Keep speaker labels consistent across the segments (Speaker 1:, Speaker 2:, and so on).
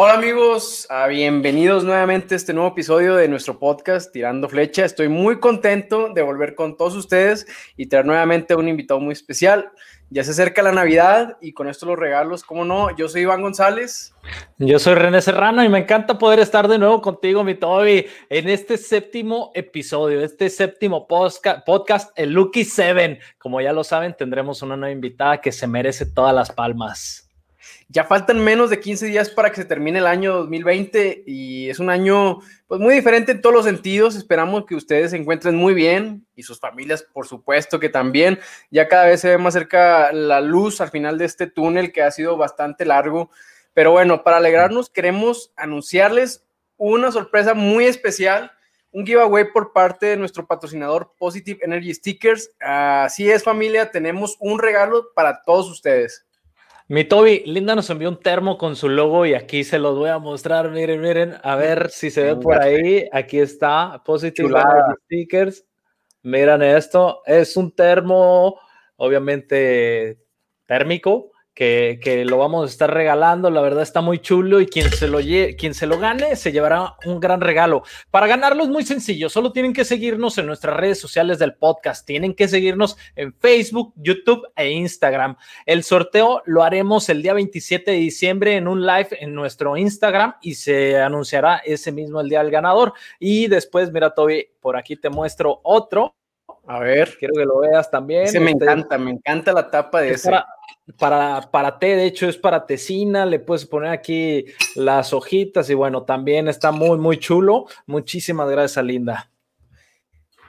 Speaker 1: Hola amigos, ah, bienvenidos nuevamente a este nuevo episodio de nuestro podcast Tirando Flecha. Estoy muy contento de volver con todos ustedes y traer nuevamente un invitado muy especial. Ya se acerca la Navidad y con esto los regalos, ¿cómo no? Yo soy Iván González.
Speaker 2: Yo soy René Serrano y me encanta poder estar de nuevo contigo, mi Toby, en este séptimo episodio, este séptimo podcast, el Lucky Seven. Como ya lo saben, tendremos una nueva invitada que se merece todas las palmas.
Speaker 1: Ya faltan menos de 15 días para que se termine el año 2020 y es un año pues muy diferente en todos los sentidos. Esperamos que ustedes se encuentren muy bien y sus familias, por supuesto que también. Ya cada vez se ve más cerca la luz al final de este túnel que ha sido bastante largo. Pero bueno, para alegrarnos queremos anunciarles una sorpresa muy especial un giveaway por parte de nuestro patrocinador Positive Energy Stickers. Así es familia, tenemos un regalo para todos ustedes.
Speaker 2: Mi Toby, Linda nos envió un termo con su logo y aquí se los voy a mostrar. Miren, miren, a ver si se ve por ahí. Aquí está, Positive Stickers. Miren esto, es un termo, obviamente térmico, que, lo vamos a estar regalando. La verdad está muy chulo y quien se, lo quien se lo gane se llevará un gran regalo. Para ganarlo es muy sencillo, solo tienen que seguirnos en nuestras redes sociales del podcast. Tienen que seguirnos en Facebook, YouTube e Instagram. El sorteo lo haremos el día 27 de diciembre en un live en nuestro Instagram y se anunciará ese mismo el día del ganador. Y después, mira, Toby, por aquí te muestro otro.
Speaker 1: A ver.
Speaker 2: Quiero que lo veas también.
Speaker 1: Sí, me este encanta, me encanta la tapa de ese
Speaker 2: para, para té, de hecho es para tecina, le puedes poner aquí las hojitas y bueno, también está muy, muy chulo. Muchísimas gracias, Linda.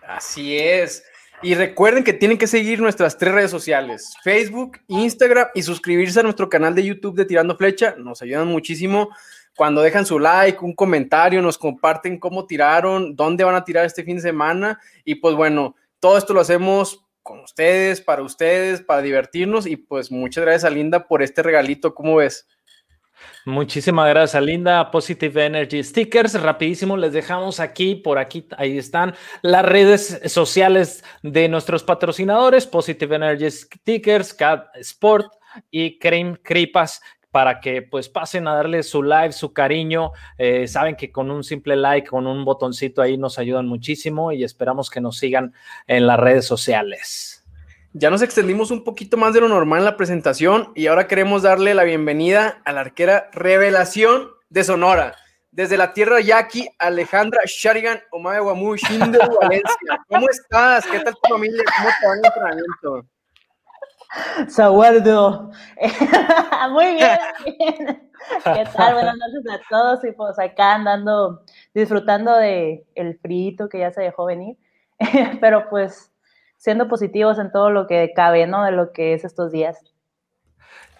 Speaker 1: Así es. Y recuerden que tienen que seguir nuestras tres redes sociales, Facebook, Instagram y suscribirse a nuestro canal de YouTube de Tirando Flecha. Nos ayudan muchísimo cuando dejan su like, un comentario, nos comparten cómo tiraron, dónde van a tirar este fin de semana. Y pues bueno, todo esto lo hacemos con ustedes, para ustedes, para divertirnos y pues muchas gracias a Linda por este regalito, ¿cómo ves?
Speaker 2: Muchísimas gracias Linda, Positive Energy Stickers. Rapidísimo, les dejamos aquí, por aquí, ahí están las redes sociales de nuestros patrocinadores, Positive Energy Stickers, Cat Sport y Cream Cripas para que pues pasen a darle su like, su cariño. Eh, saben que con un simple like, con un botoncito ahí nos ayudan muchísimo y esperamos que nos sigan en las redes sociales.
Speaker 1: Ya nos extendimos un poquito más de lo normal en la presentación y ahora queremos darle la bienvenida a la arquera revelación de Sonora. Desde la tierra yaqui, Alejandra Sharigan Omae Guamú, Valencia. ¿Cómo estás? ¿Qué tal tu familia? ¿Cómo te va el entrenamiento?
Speaker 3: Saguardo. Muy bien, ¿Qué tal? Buenas noches a todos y pues acá andando, disfrutando de el frío que ya se dejó venir, pero pues siendo positivos en todo lo que cabe, ¿no? De lo que es estos días.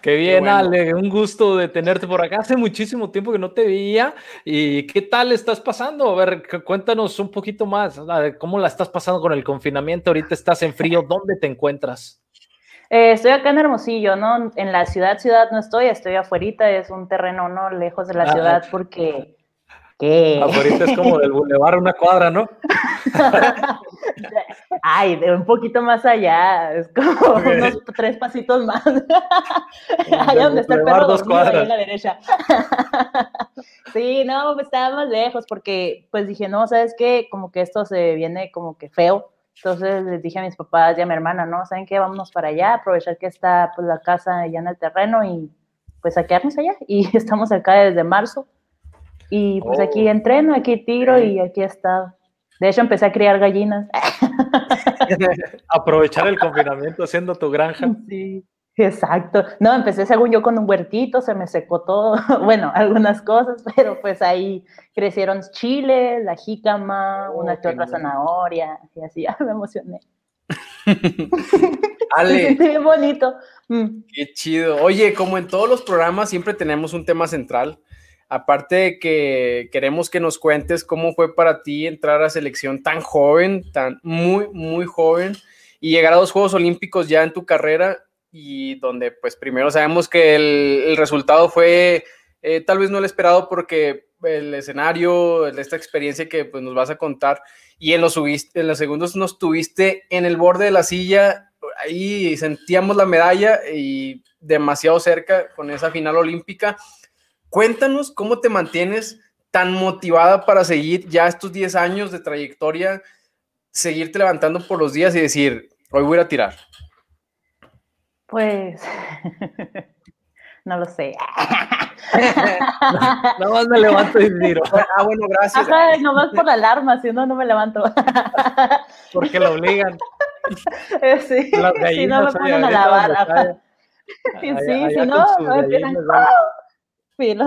Speaker 2: Qué bien, Ale, un gusto de tenerte por acá. Hace muchísimo tiempo que no te veía. ¿Y qué tal estás pasando? A ver, cuéntanos un poquito más. ¿Cómo la estás pasando con el confinamiento? Ahorita estás en frío. ¿Dónde te encuentras?
Speaker 3: Eh, estoy acá en Hermosillo, ¿no? En la ciudad, ciudad no estoy, estoy afuera, es un terreno, ¿no? Lejos de la ah, ciudad porque...
Speaker 2: ¿Qué? Afuera es como del bulevar una cuadra, ¿no?
Speaker 3: Ay, de un poquito más allá, es como unos tres pasitos más. allá donde está el perro dos cuadras. a la derecha. sí, no, estaba más lejos porque pues dije, no, ¿sabes qué? Como que esto se viene como que feo entonces les dije a mis papás y a mi hermana, ¿no? ¿Saben qué? Vámonos para allá, aprovechar que está pues la casa ya en el terreno y pues a quedarnos allá. Y estamos acá desde marzo. Y pues aquí oh. entreno, aquí tiro y aquí he estado. De hecho, empecé a criar gallinas.
Speaker 2: Aprovechar el confinamiento haciendo tu granja.
Speaker 3: Sí. Exacto. No, empecé según yo con un huertito, se me secó todo, bueno, algunas cosas, pero pues ahí crecieron chiles, la jícama, oh, una que otra zanahoria, y así, me emocioné.
Speaker 1: Ale.
Speaker 3: Qué bonito. Mm.
Speaker 1: Qué chido. Oye, como en todos los programas, siempre tenemos un tema central. Aparte de que queremos que nos cuentes cómo fue para ti entrar a selección tan joven, tan muy, muy joven, y llegar a los Juegos Olímpicos ya en tu carrera y donde pues primero sabemos que el, resultado fue eh, tal vez no el esperado porque el escenario, esta experiencia que pues nos vas a contar y en los, en los segundos nos tuviste en el borde de la silla, ahí sentíamos la medalla y demasiado cerca con esa final olímpica. Cuéntanos cómo te mantienes tan motivada para seguir ya estos 10 años de trayectoria, seguirte levantando por los días y decir, hoy voy a tirar.
Speaker 3: Pues, no lo sé.
Speaker 2: Nada más me levanto y tiro.
Speaker 1: Ah, bueno, gracias.
Speaker 3: Ajá, nomás por la alarma, si no, no me levanto.
Speaker 2: Porque lo obligan.
Speaker 3: Sí, si no me ponen a lavar. Sí, sí, si no, no empiezan,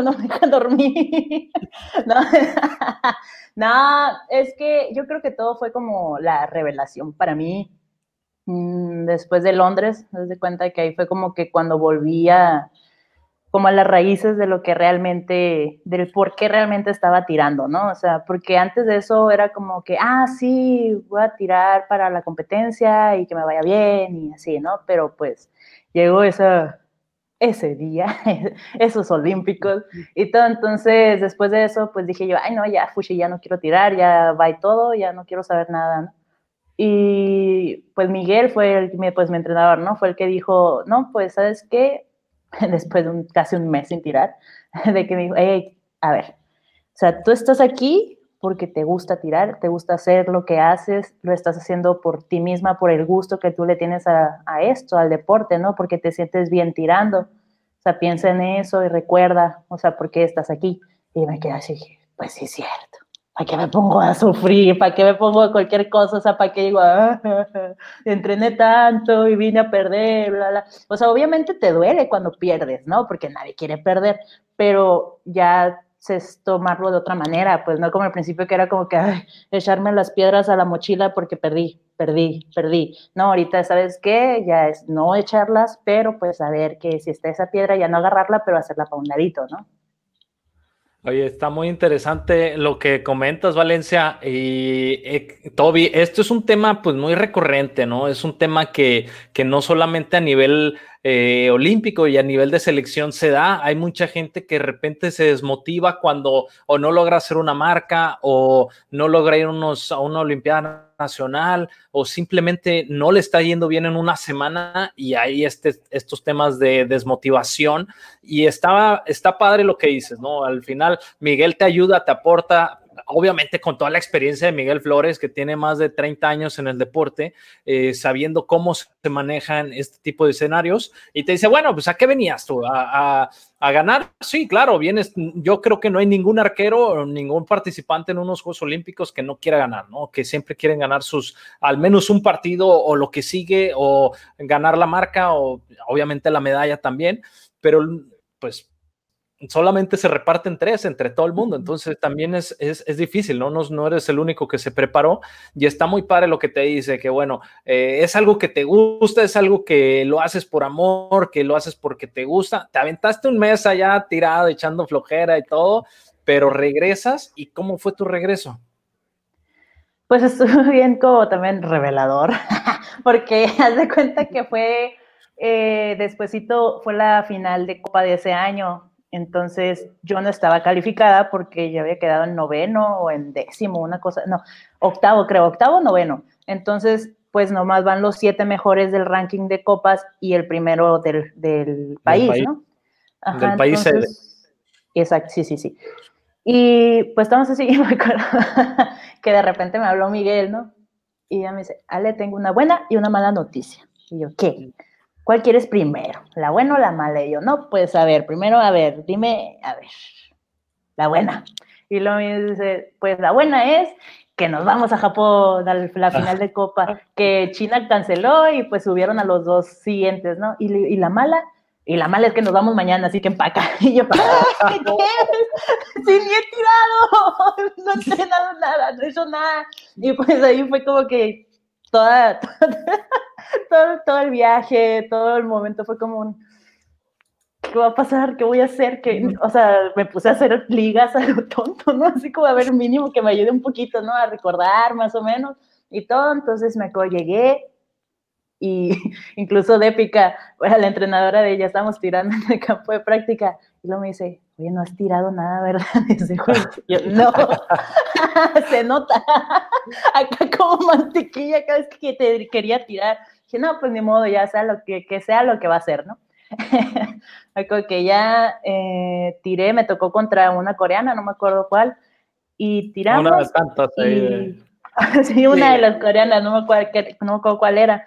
Speaker 3: no me dejan dormir. no, no, es que yo creo que todo fue como la revelación para mí después de Londres, desde cuenta que ahí fue como que cuando volvía como a las raíces de lo que realmente, del por qué realmente estaba tirando, ¿no? O sea, porque antes de eso era como que, ah, sí, voy a tirar para la competencia y que me vaya bien y así, ¿no? Pero pues llegó esa, ese día, esos olímpicos y todo. Entonces, después de eso, pues dije yo, ay, no, ya, fushi, ya no quiero tirar, ya va y todo, ya no quiero saber nada, ¿no? Y pues Miguel fue el, pues mi entrenador, ¿no? Fue el que dijo, no, pues, ¿sabes qué? Después de un, casi un mes sin tirar, de que me dijo, hey, a ver, o sea, tú estás aquí porque te gusta tirar, te gusta hacer lo que haces, lo estás haciendo por ti misma, por el gusto que tú le tienes a, esto, al deporte, ¿no? Porque te sientes bien tirando. O sea, piensa en eso y recuerda, o sea, ¿por qué estás aquí? Y me quedé así, pues sí cierto. ¿Para qué me pongo a sufrir? ¿Para qué me pongo a cualquier cosa? O sea, ¿para qué digo, ah, entrené tanto y vine a perder? Bla, bla. O sea, obviamente te duele cuando pierdes, ¿no? Porque nadie quiere perder, pero ya es tomarlo de otra manera, pues no como al principio que era como que echarme las piedras a la mochila porque perdí, perdí, perdí. No, ahorita sabes qué, ya es no echarlas, pero pues saber que si está esa piedra ya no agarrarla, pero hacerla para un ladito, ¿no?
Speaker 2: Oye, está muy interesante lo que comentas, Valencia. Y eh, Toby, esto es un tema pues muy recurrente, ¿no? Es un tema que, que no solamente a nivel eh, olímpico y a nivel de selección se da. Hay mucha gente que de repente se desmotiva cuando o no logra hacer una marca o no logra ir unos, a una Olimpiada Nacional o simplemente no le está yendo bien en una semana y hay este, estos temas de desmotivación. Y está, está padre lo que dices, ¿no? Al final, Miguel te ayuda, te aporta, obviamente con toda la experiencia de Miguel Flores, que tiene más de 30 años en el deporte, eh, sabiendo cómo se manejan este tipo de escenarios, y te dice, bueno, pues ¿a qué venías tú? ¿A, ganar? Sí, claro, vienes, yo creo que no hay ningún arquero ningún participante en unos Juegos Olímpicos que no quiera ganar, ¿no? Que siempre quieren ganar sus, al menos un partido o lo que sigue, o ganar la marca, o obviamente la medalla también, pero pues solamente se reparten tres entre todo el mundo, entonces también es, es, difícil, ¿no? ¿no? No eres el único que se preparó y está muy padre lo que te dice, que bueno, eh, es algo que te gusta, es algo que lo haces por amor, que lo haces porque te gusta, te aventaste un mes allá tirado, echando flojera y todo, pero regresas y ¿cómo fue tu regreso?
Speaker 3: Pues estuvo bien como también revelador, porque haz de cuenta que fue, eh, despuesito fue la final de Copa de ese año, entonces yo no estaba calificada porque yo había quedado en noveno o en décimo, una cosa, no, octavo creo, octavo, noveno. Entonces, pues nomás van los siete mejores del ranking de copas y el primero del, país, ¿no?
Speaker 2: del país
Speaker 3: Exacto, sí, sí, sí. Y pues estamos así, me acuerdo que de repente me habló Miguel, ¿no? Y ella me dice, Ale, tengo una buena y una mala noticia. Y yo, ¿qué? ¿Cuál quieres primero? ¿La buena o la mala? Y yo, no, pues a ver, primero, a ver, dime, a ver, la buena. Y luego me dice, pues la buena es que nos vamos a Japón a la final de Copa, que China canceló y pues subieron a los dos siguientes, ¿no? Y, y la mala, y la mala es que nos vamos mañana, así que empaca. Y yo, ¿qué Sí, ni he tirado, no he entrenado nada, no he hecho nada. Y pues ahí fue como que toda, todo, todo el viaje, todo el momento fue como un, ¿qué va a pasar? ¿Qué voy a hacer? que O sea, me puse a hacer ligas a lo tonto, ¿no? Así como a ver mínimo que me ayude un poquito, ¿no? A recordar más o menos y todo. Entonces me acuerdo, llegué y incluso de épica, bueno, la entrenadora de ella, estábamos tirando en el campo de práctica y luego me dice, oye, no has tirado nada, ¿verdad? Yo, no, se nota. Acá como mantequilla cada vez que te quería tirar. Dije, no, pues ni modo, ya sea lo que, que sea lo que va a ser, ¿no? me que ya eh, tiré, me tocó contra una coreana, no me acuerdo cuál, y tiramos. Una de tantas sí, una de las coreanas, no me, acuerdo, no me acuerdo cuál era.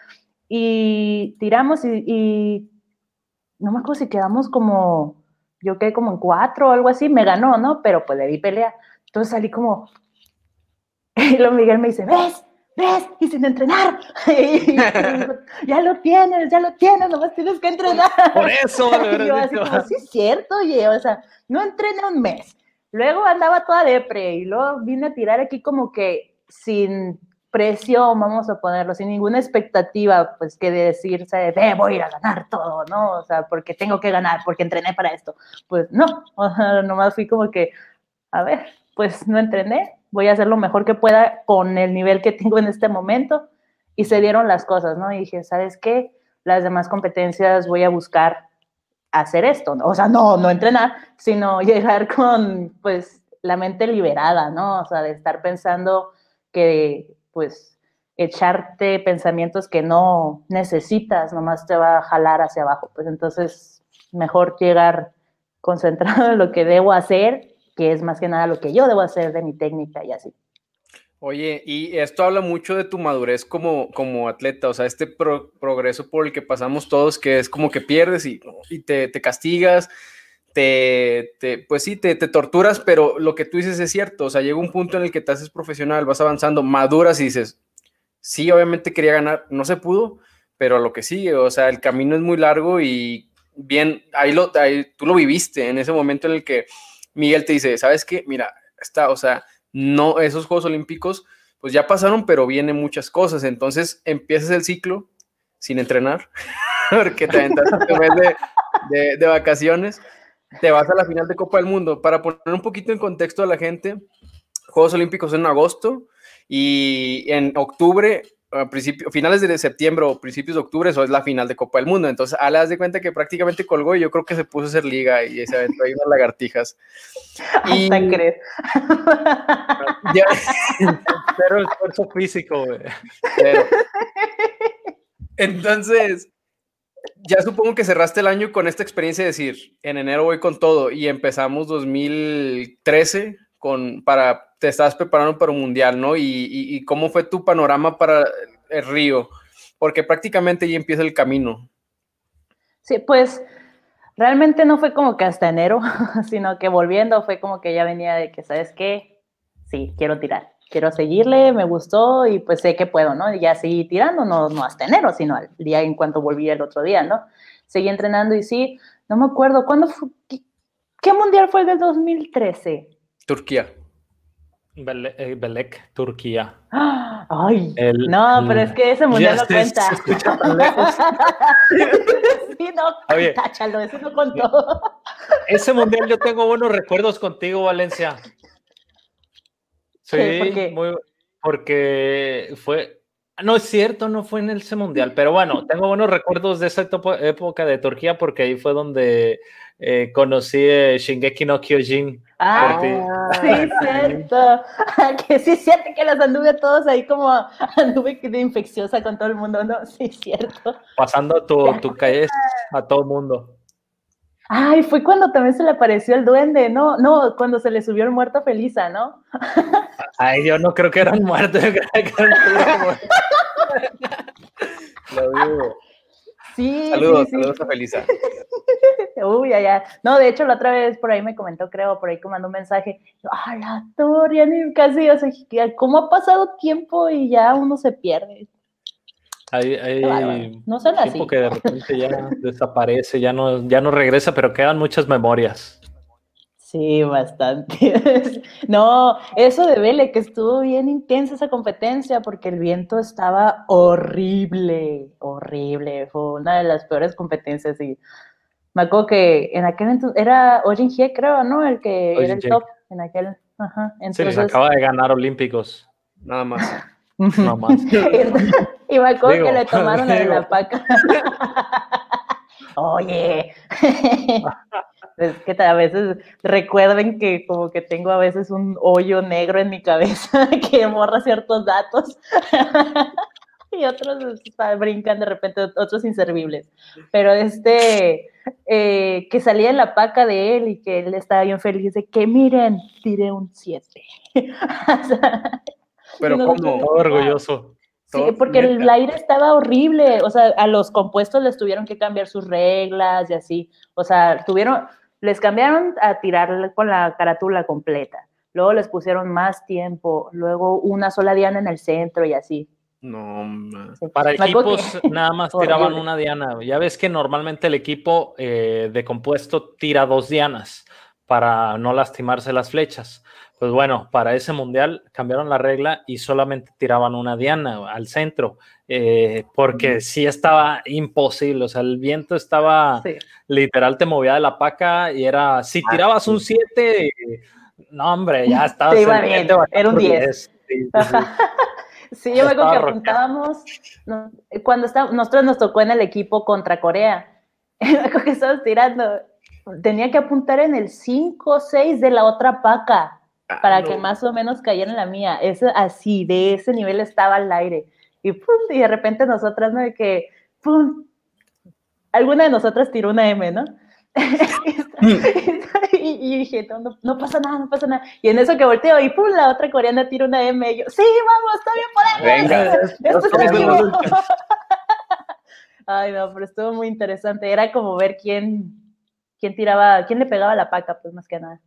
Speaker 3: Y tiramos y, no me acuerdo si quedamos como, yo quedé como en cuatro o algo así, me ganó, ¿no? Pero pues le di pelea. Entonces salí como, y luego Miguel me dice, ¿ves? ¿Ves? Y sin entrenar. ya lo tienes, ya lo tienes, nomás tienes que entrenar.
Speaker 2: Por eso,
Speaker 3: y yo así como, sí es cierto, oye, o sea, no entrené un mes. Luego andaba toda depre y luego vine a tirar aquí como que sin presión, vamos a ponerlo, sin ninguna expectativa, pues que de decirse, ve, voy a ir a ganar todo, ¿no? O sea, porque tengo que ganar, porque entrené para esto. Pues no, o sea, nomás fui como que, a ver, pues no entrené, voy a hacer lo mejor que pueda con el nivel que tengo en este momento. Y se dieron las cosas, ¿no? Y dije, ¿sabes qué? Las demás competencias voy a buscar hacer esto, o sea, no, no entrenar, sino llegar con, pues, la mente liberada, ¿no? O sea, de estar pensando que, pues, echarte pensamientos que no necesitas, nomás te va a jalar hacia abajo. Pues entonces, mejor llegar concentrado en lo que debo hacer que es más que nada lo que yo debo hacer de mi técnica y así.
Speaker 1: Oye, y esto habla mucho de tu madurez como, como atleta, o sea, este progreso por el que pasamos todos, que es como que pierdes y, y te, te, castigas, te, te, pues sí, te, te, torturas, pero lo que tú dices es cierto, o sea, llega un punto en el que te haces profesional, vas avanzando, maduras y dices, sí, obviamente quería ganar, no se pudo, pero lo que sigue, o sea, el camino es muy largo y bien, ahí, lo, ahí tú lo viviste en ese momento en el que Miguel te dice, ¿sabes qué? Mira, está, o sea, no, esos Juegos Olímpicos, pues ya pasaron, pero vienen muchas cosas. Entonces empiezas el ciclo sin entrenar, porque te aventas un mes de, de, vacaciones, te vas a la final de Copa del Mundo. Para poner un poquito en contexto a la gente, Juegos Olímpicos en agosto y en octubre a finales de septiembre o principios de octubre, eso es la final de Copa del Mundo. Entonces, Ale, das de cuenta que prácticamente colgó y yo creo que se puso a hacer liga y se aventó ahí unas lagartijas.
Speaker 3: Y... Hasta crees.
Speaker 2: Pero el esfuerzo físico, güey.
Speaker 1: Entonces, ya supongo que cerraste el año con esta experiencia de decir, en enero voy con todo y empezamos 2013 con, para te estabas preparando para un mundial, ¿no? Y, cómo fue tu panorama para el Río, porque prácticamente ya empieza el camino.
Speaker 3: Sí, pues realmente no fue como que hasta enero, sino que volviendo fue como que ya venía de que, ¿sabes qué? Sí, quiero tirar, quiero seguirle, me gustó y pues sé que puedo, ¿no? Y ya seguí tirando, no, no hasta enero, sino al día en cuanto volví el otro día, ¿no? Seguí entrenando y sí, no me acuerdo, ¿cuándo fue? ¿Qué, qué mundial fue el del 2013?
Speaker 1: Turquía.
Speaker 2: Eh, Belek, Turquía.
Speaker 3: Ay, no, pero es que ese mundial no cuenta. Se escucha tan lejos. sí, no, Oye, táchalo, eso no contó.
Speaker 2: Ese mundial yo tengo buenos recuerdos contigo, Valencia. Sí, Muy, porque fue. No es cierto, no fue en ese mundial, pero bueno, tengo buenos recuerdos de esa época de Turquía porque ahí fue donde eh, conocí a Shingeki no Kyojin.
Speaker 3: Ah, sí, cierto. que sí, cierto que las anduve todos ahí como anduve de infecciosa con todo el mundo, ¿no? Sí, cierto.
Speaker 2: Pasando tu, tu calle a todo el mundo.
Speaker 3: Ay, fue cuando también se le apareció el duende, ¿no? No, cuando se le subió el muerto Felisa, ¿no?
Speaker 2: Ay, yo no creo que eran muertos, yo creo que eran
Speaker 1: Lo digo. Sí, saludos, saludos a Felisa.
Speaker 3: Uy, allá. No, de hecho, la otra vez por ahí me comentó, creo, por ahí que mandó un mensaje. Ah, la Toria, casi, o sea, ¿cómo ha pasado tiempo y ya uno se pierde?
Speaker 2: Hay, hay no son tiempo que de repente ya desaparece, ya no, ya no regresa, pero quedan muchas memorias.
Speaker 3: Sí, bastante. no, eso de Vele, que estuvo bien intensa esa competencia porque el viento estaba horrible, horrible. Fue una de las peores competencias y me acuerdo que en aquel entonces era Ojin Hie, creo, ¿no? El que era el top en aquel. Ajá,
Speaker 2: entonces... Sí, acaba de ganar Olímpicos, nada más.
Speaker 3: nada más. y me acuerdo que le tomaron la paca. Oye. Es que a veces recuerden que como que tengo a veces un hoyo negro en mi cabeza que borra ciertos datos. y otros brincan de repente, otros inservibles. Pero este, eh, que salía en la paca de él y que él estaba bien feliz de que miren, tiré un 7.
Speaker 2: Pero como orgulloso.
Speaker 3: Sí, porque el aire estaba horrible, o sea, a los compuestos les tuvieron que cambiar sus reglas y así, o sea, tuvieron, les cambiaron a tirar con la carátula completa, luego les pusieron más tiempo, luego una sola diana en el centro y así.
Speaker 2: No, para equipos nada más tiraban una diana. Ya ves que normalmente el equipo eh, de compuesto tira dos dianas para no lastimarse las flechas. Pues bueno, para ese mundial cambiaron la regla y solamente tiraban una diana al centro, eh, porque sí estaba imposible, o sea, el viento estaba literal, te movía de la paca y era, si ah, tirabas un 7, no hombre, ya estaba.
Speaker 3: era un 10. Sí, yo me acuerdo que apuntábamos, cuando está, nosotros nos tocó en el equipo contra Corea, me acuerdo que estábamos tirando, tenía que apuntar en el 5 o 6 de la otra paca ah, para que más o menos cayera en la mía. Es así, de ese nivel estaba al aire. Y, pum, y de repente nosotras, ¿no? De que, pum, alguna de nosotras tiró una M, ¿no? y, dije, no, no, pasa nada, no pasa nada. Y en eso que volteo y pum, la otra coreana tira una M y yo, sí, vamos, está bien por ahí. Venga, esto es Ay, no, pero estuvo muy interesante. Era como ver quién, quién tiraba, quién le pegaba la paca, pues más que nada.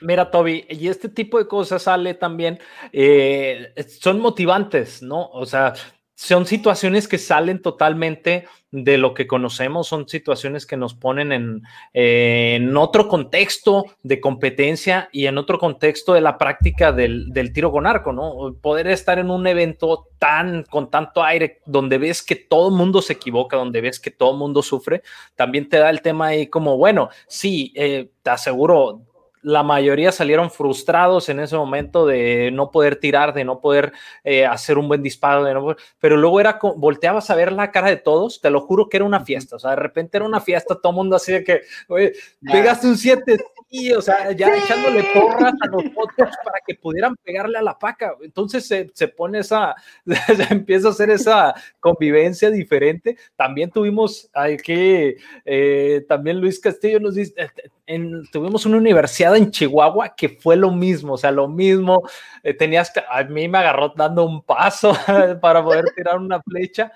Speaker 2: Mira, Toby, y este tipo de cosas sale también, eh, son motivantes, ¿no? O sea, son situaciones que salen totalmente de lo que conocemos, son situaciones que nos ponen en, en otro contexto de competencia y en otro contexto de la práctica del, del, tiro con arco, ¿no? Poder estar en un evento tan, con tanto aire, donde ves que todo mundo se equivoca, donde ves que todo mundo sufre, también te da el tema ahí como, bueno, sí, eh, te aseguro, la mayoría salieron frustrados en ese momento de no poder tirar, de no poder eh, hacer un buen disparo, de pero luego era, volteabas a ver la cara de todos, te lo juro que era una fiesta, o sea, de repente era una fiesta, todo el mundo así de que, oye, pegaste un 7, y, o sea, ya echándole porras a los otros para que pudieran pegarle a la paca. Entonces se, se pone esa, se empieza a hacer esa convivencia diferente. También tuvimos hay que, eh, también Luis Castillo nos dice, eh, en, tuvimos una universidad en Chihuahua que fue lo mismo, o sea, lo mismo. Eh, tenías que, a mí me agarró dando un paso para poder tirar una flecha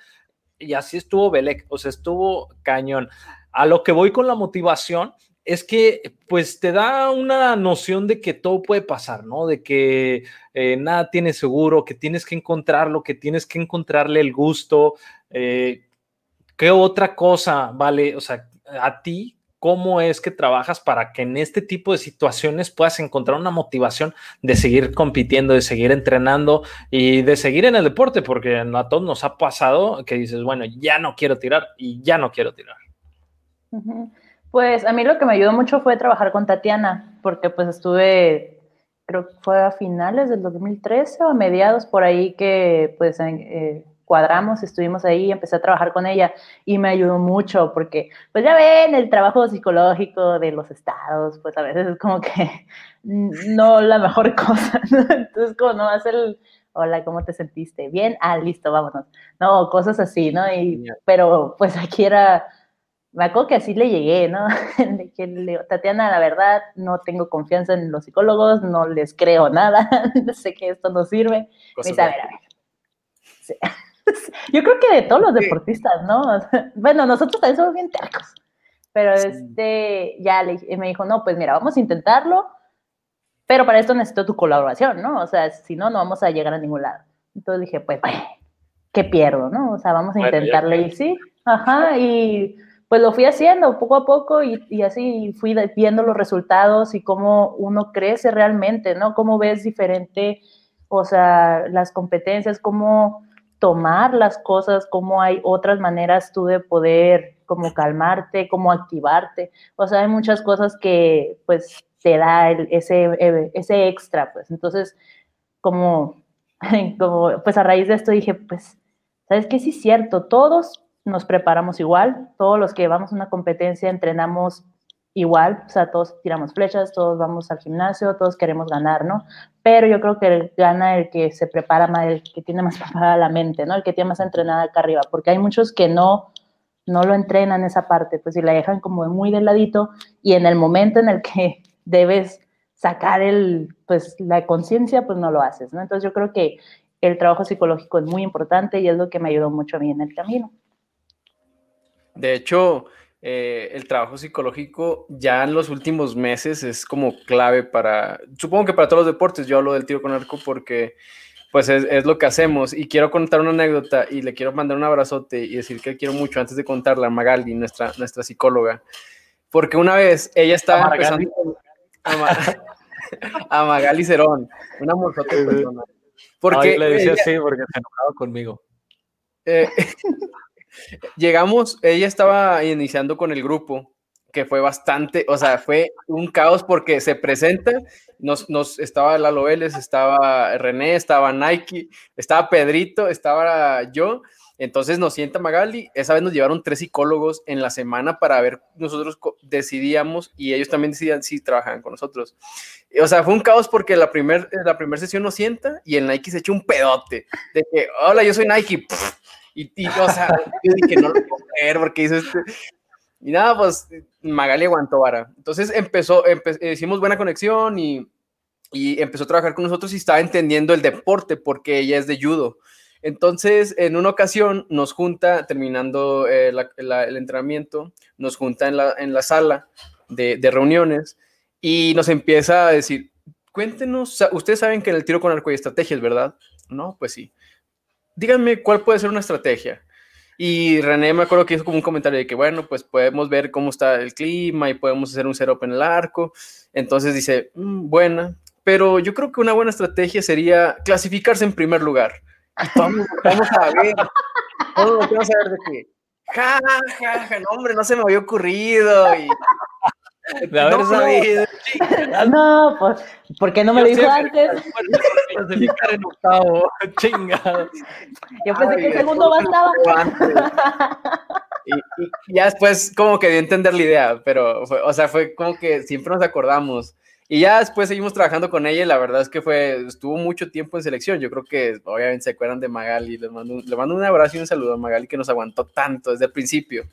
Speaker 2: y así estuvo Belek, o sea, estuvo cañón. A lo que voy con la motivación es que pues te da una noción de que todo puede pasar, ¿no? De que eh, nada tiene seguro, que tienes que encontrarlo, que tienes que encontrarle el gusto. Eh, ¿Qué otra cosa, vale? O sea, a ti, ¿cómo es que trabajas para que en este tipo de situaciones puedas encontrar una motivación de seguir compitiendo, de seguir entrenando y de seguir en el deporte? Porque a todos nos ha pasado que dices, bueno, ya no quiero tirar y ya no quiero tirar.
Speaker 3: Pues a mí lo que me ayudó mucho fue trabajar con Tatiana, porque pues estuve, creo que fue a finales del 2013 o a mediados por ahí que pues eh, cuadramos, estuvimos ahí, empecé a trabajar con ella y me ayudó mucho porque pues ya ven el trabajo psicológico de los estados, pues a veces es como que no la mejor cosa, entonces como no hacer el hola, ¿cómo te sentiste? Bien, ah, listo, vámonos. No, cosas así, ¿no? Y, pero pues aquí era me acuerdo que así le llegué, ¿no? Le Tatiana, la verdad, no tengo confianza en los psicólogos, no les creo nada, sé que esto no sirve. Me dice, a ver, a ver. Yo creo que de todos los deportistas, ¿no? Bueno, nosotros también somos bien tercos. Pero este, ya le, me dijo, no, pues mira, vamos a intentarlo, pero para esto necesito tu colaboración, ¿no? O sea, si no, no vamos a llegar a ningún lado. Entonces dije, pues, ¿qué pierdo, no? O sea, vamos a intentarle y sí, ajá, y pues lo fui haciendo poco a poco y, así fui viendo los resultados y cómo uno crece realmente, ¿no? Cómo ves diferente, o sea, las competencias, cómo tomar las cosas, cómo hay otras maneras tú de poder como calmarte, cómo activarte. O sea, hay muchas cosas que pues te da ese, e, ese extra, pues. Entonces, como, como, pues a raíz de esto dije, pues, ¿sabes qué? Sí es cierto, todos nos preparamos igual, todos los que vamos a una competencia entrenamos igual, o sea, todos tiramos flechas, todos vamos al gimnasio, todos queremos ganar, ¿no? Pero yo creo que gana el que se prepara más, el que tiene más preparada la mente, ¿no? El que tiene más entrenada acá arriba, porque hay muchos que no, no lo entrenan esa parte, pues si la dejan como muy de ladito y en el momento en el que debes sacar el, pues la conciencia, pues no lo haces, ¿no? Entonces yo creo que el trabajo psicológico es muy importante y es lo que me ayudó mucho a mí en el camino.
Speaker 1: De hecho, eh, el trabajo psicológico ya en los últimos meses es como clave para, supongo que para todos los deportes, yo hablo del tiro con arco porque pues es, lo que hacemos y quiero contar una anécdota y le quiero mandar un abrazote y decir que quiero mucho antes de contarla a Magali, nuestra, nuestra psicóloga, porque una vez ella estaba empezando a, Magali Cerón, una amorzote persona.
Speaker 2: Porque le decía así porque se enojaba conmigo.
Speaker 1: Eh, Llegamos, ella estaba iniciando con el grupo, que fue bastante, o sea, fue un caos porque se presenta, nos, nos estaba Lalo Vélez, estaba René, estaba Nike, estaba Pedrito, estaba yo, entonces nos sienta Magali, esa vez nos llevaron tres psicólogos en la semana para ver, nosotros decidíamos y ellos también decidían si trabajaban con nosotros. O sea, fue un caos porque la primera la primer sesión nos sienta y el Nike se echó un pedote de que, hola, yo soy Nike. Y, o sea, yo dije, no lo puedo creer porque hizo este. Y nada, pues Magali aguantó vara. Entonces empezó, hicimos buena conexión y, y, empezó a trabajar con nosotros y estaba entendiendo el deporte porque ella es de judo. Entonces, en una ocasión nos junta, terminando eh, el entrenamiento, nos junta en la, en la sala de, de, reuniones y nos empieza a decir, cuéntenos, ustedes saben que en el tiro con arco hay estrategias, ¿verdad? No, pues sí díganme cuál puede ser una estrategia. Y René me acuerdo que hizo como un comentario de que, bueno, pues podemos ver cómo está el clima y podemos hacer un setup en el arco. Entonces dice, mm, buena, pero yo creo que una buena estrategia sería clasificarse en primer lugar. Y vamos, vamos a ver, vamos a ver de qué. Ja, ja, ja, hombre, no se me había ocurrido.
Speaker 2: De haber no, sabido.
Speaker 3: No, pues, ¿por qué no me lo dijo antes?
Speaker 2: Clasificar en octavo, chingado.
Speaker 3: Yo pensé que el segundo bastaba.
Speaker 1: Y, y, ya después como que dio a entender la idea, pero, fue, o sea, fue como que siempre nos acordamos. Y ya después seguimos trabajando con ella y la verdad es que fue, estuvo mucho tiempo en selección. Yo creo que obviamente se acuerdan de Magali. Le mando, le mando un abrazo y un saludo a Magali que nos aguantó tanto desde el principio.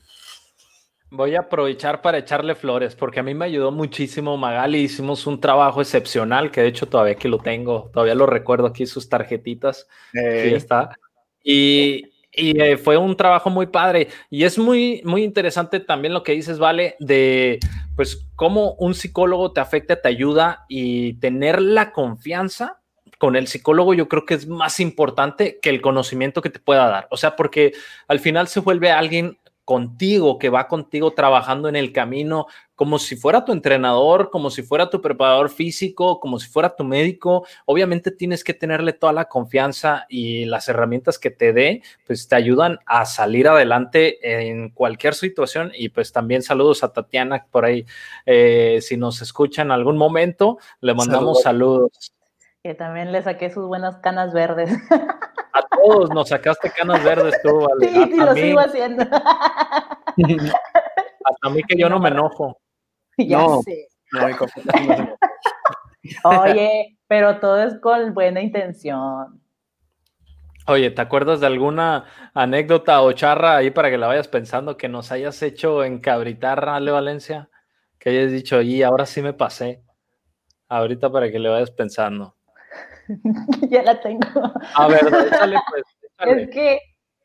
Speaker 2: Voy a aprovechar para echarle flores, porque a mí me ayudó muchísimo Magali. Hicimos un trabajo excepcional, que de hecho todavía aquí lo tengo, todavía lo recuerdo aquí, sus tarjetitas. Está. Y, y eh, fue un trabajo muy padre. Y es muy, muy interesante también lo que dices, Vale, de pues cómo un psicólogo te afecta, te ayuda y tener la confianza con el psicólogo yo creo que es más importante que el conocimiento que te pueda dar. O sea, porque al final se vuelve alguien contigo, que va contigo trabajando en el camino, como si fuera tu entrenador, como si fuera tu preparador físico, como si fuera tu médico. Obviamente tienes que tenerle toda la confianza y las herramientas que te dé, pues te ayudan a salir adelante en cualquier situación. Y pues también saludos a Tatiana por ahí. Eh, si nos escuchan en algún momento, le mandamos saludos.
Speaker 3: Que también le saqué sus buenas canas verdes.
Speaker 2: A todos nos sacaste canas verdes tú,
Speaker 3: vale. Sí, sí, lo sigo haciendo.
Speaker 2: Hasta a mí que yo no me enojo.
Speaker 3: Ya no, sé. Oye, pero todo es con buena intención.
Speaker 2: Oye, ¿te acuerdas de alguna anécdota o charra ahí para que la vayas pensando que nos hayas hecho encabritar, Ale Valencia? Que hayas dicho, y ahora sí me pasé. Ahorita para que le vayas pensando.
Speaker 3: ya la tengo.
Speaker 2: A ver, échale pues.
Speaker 3: Es que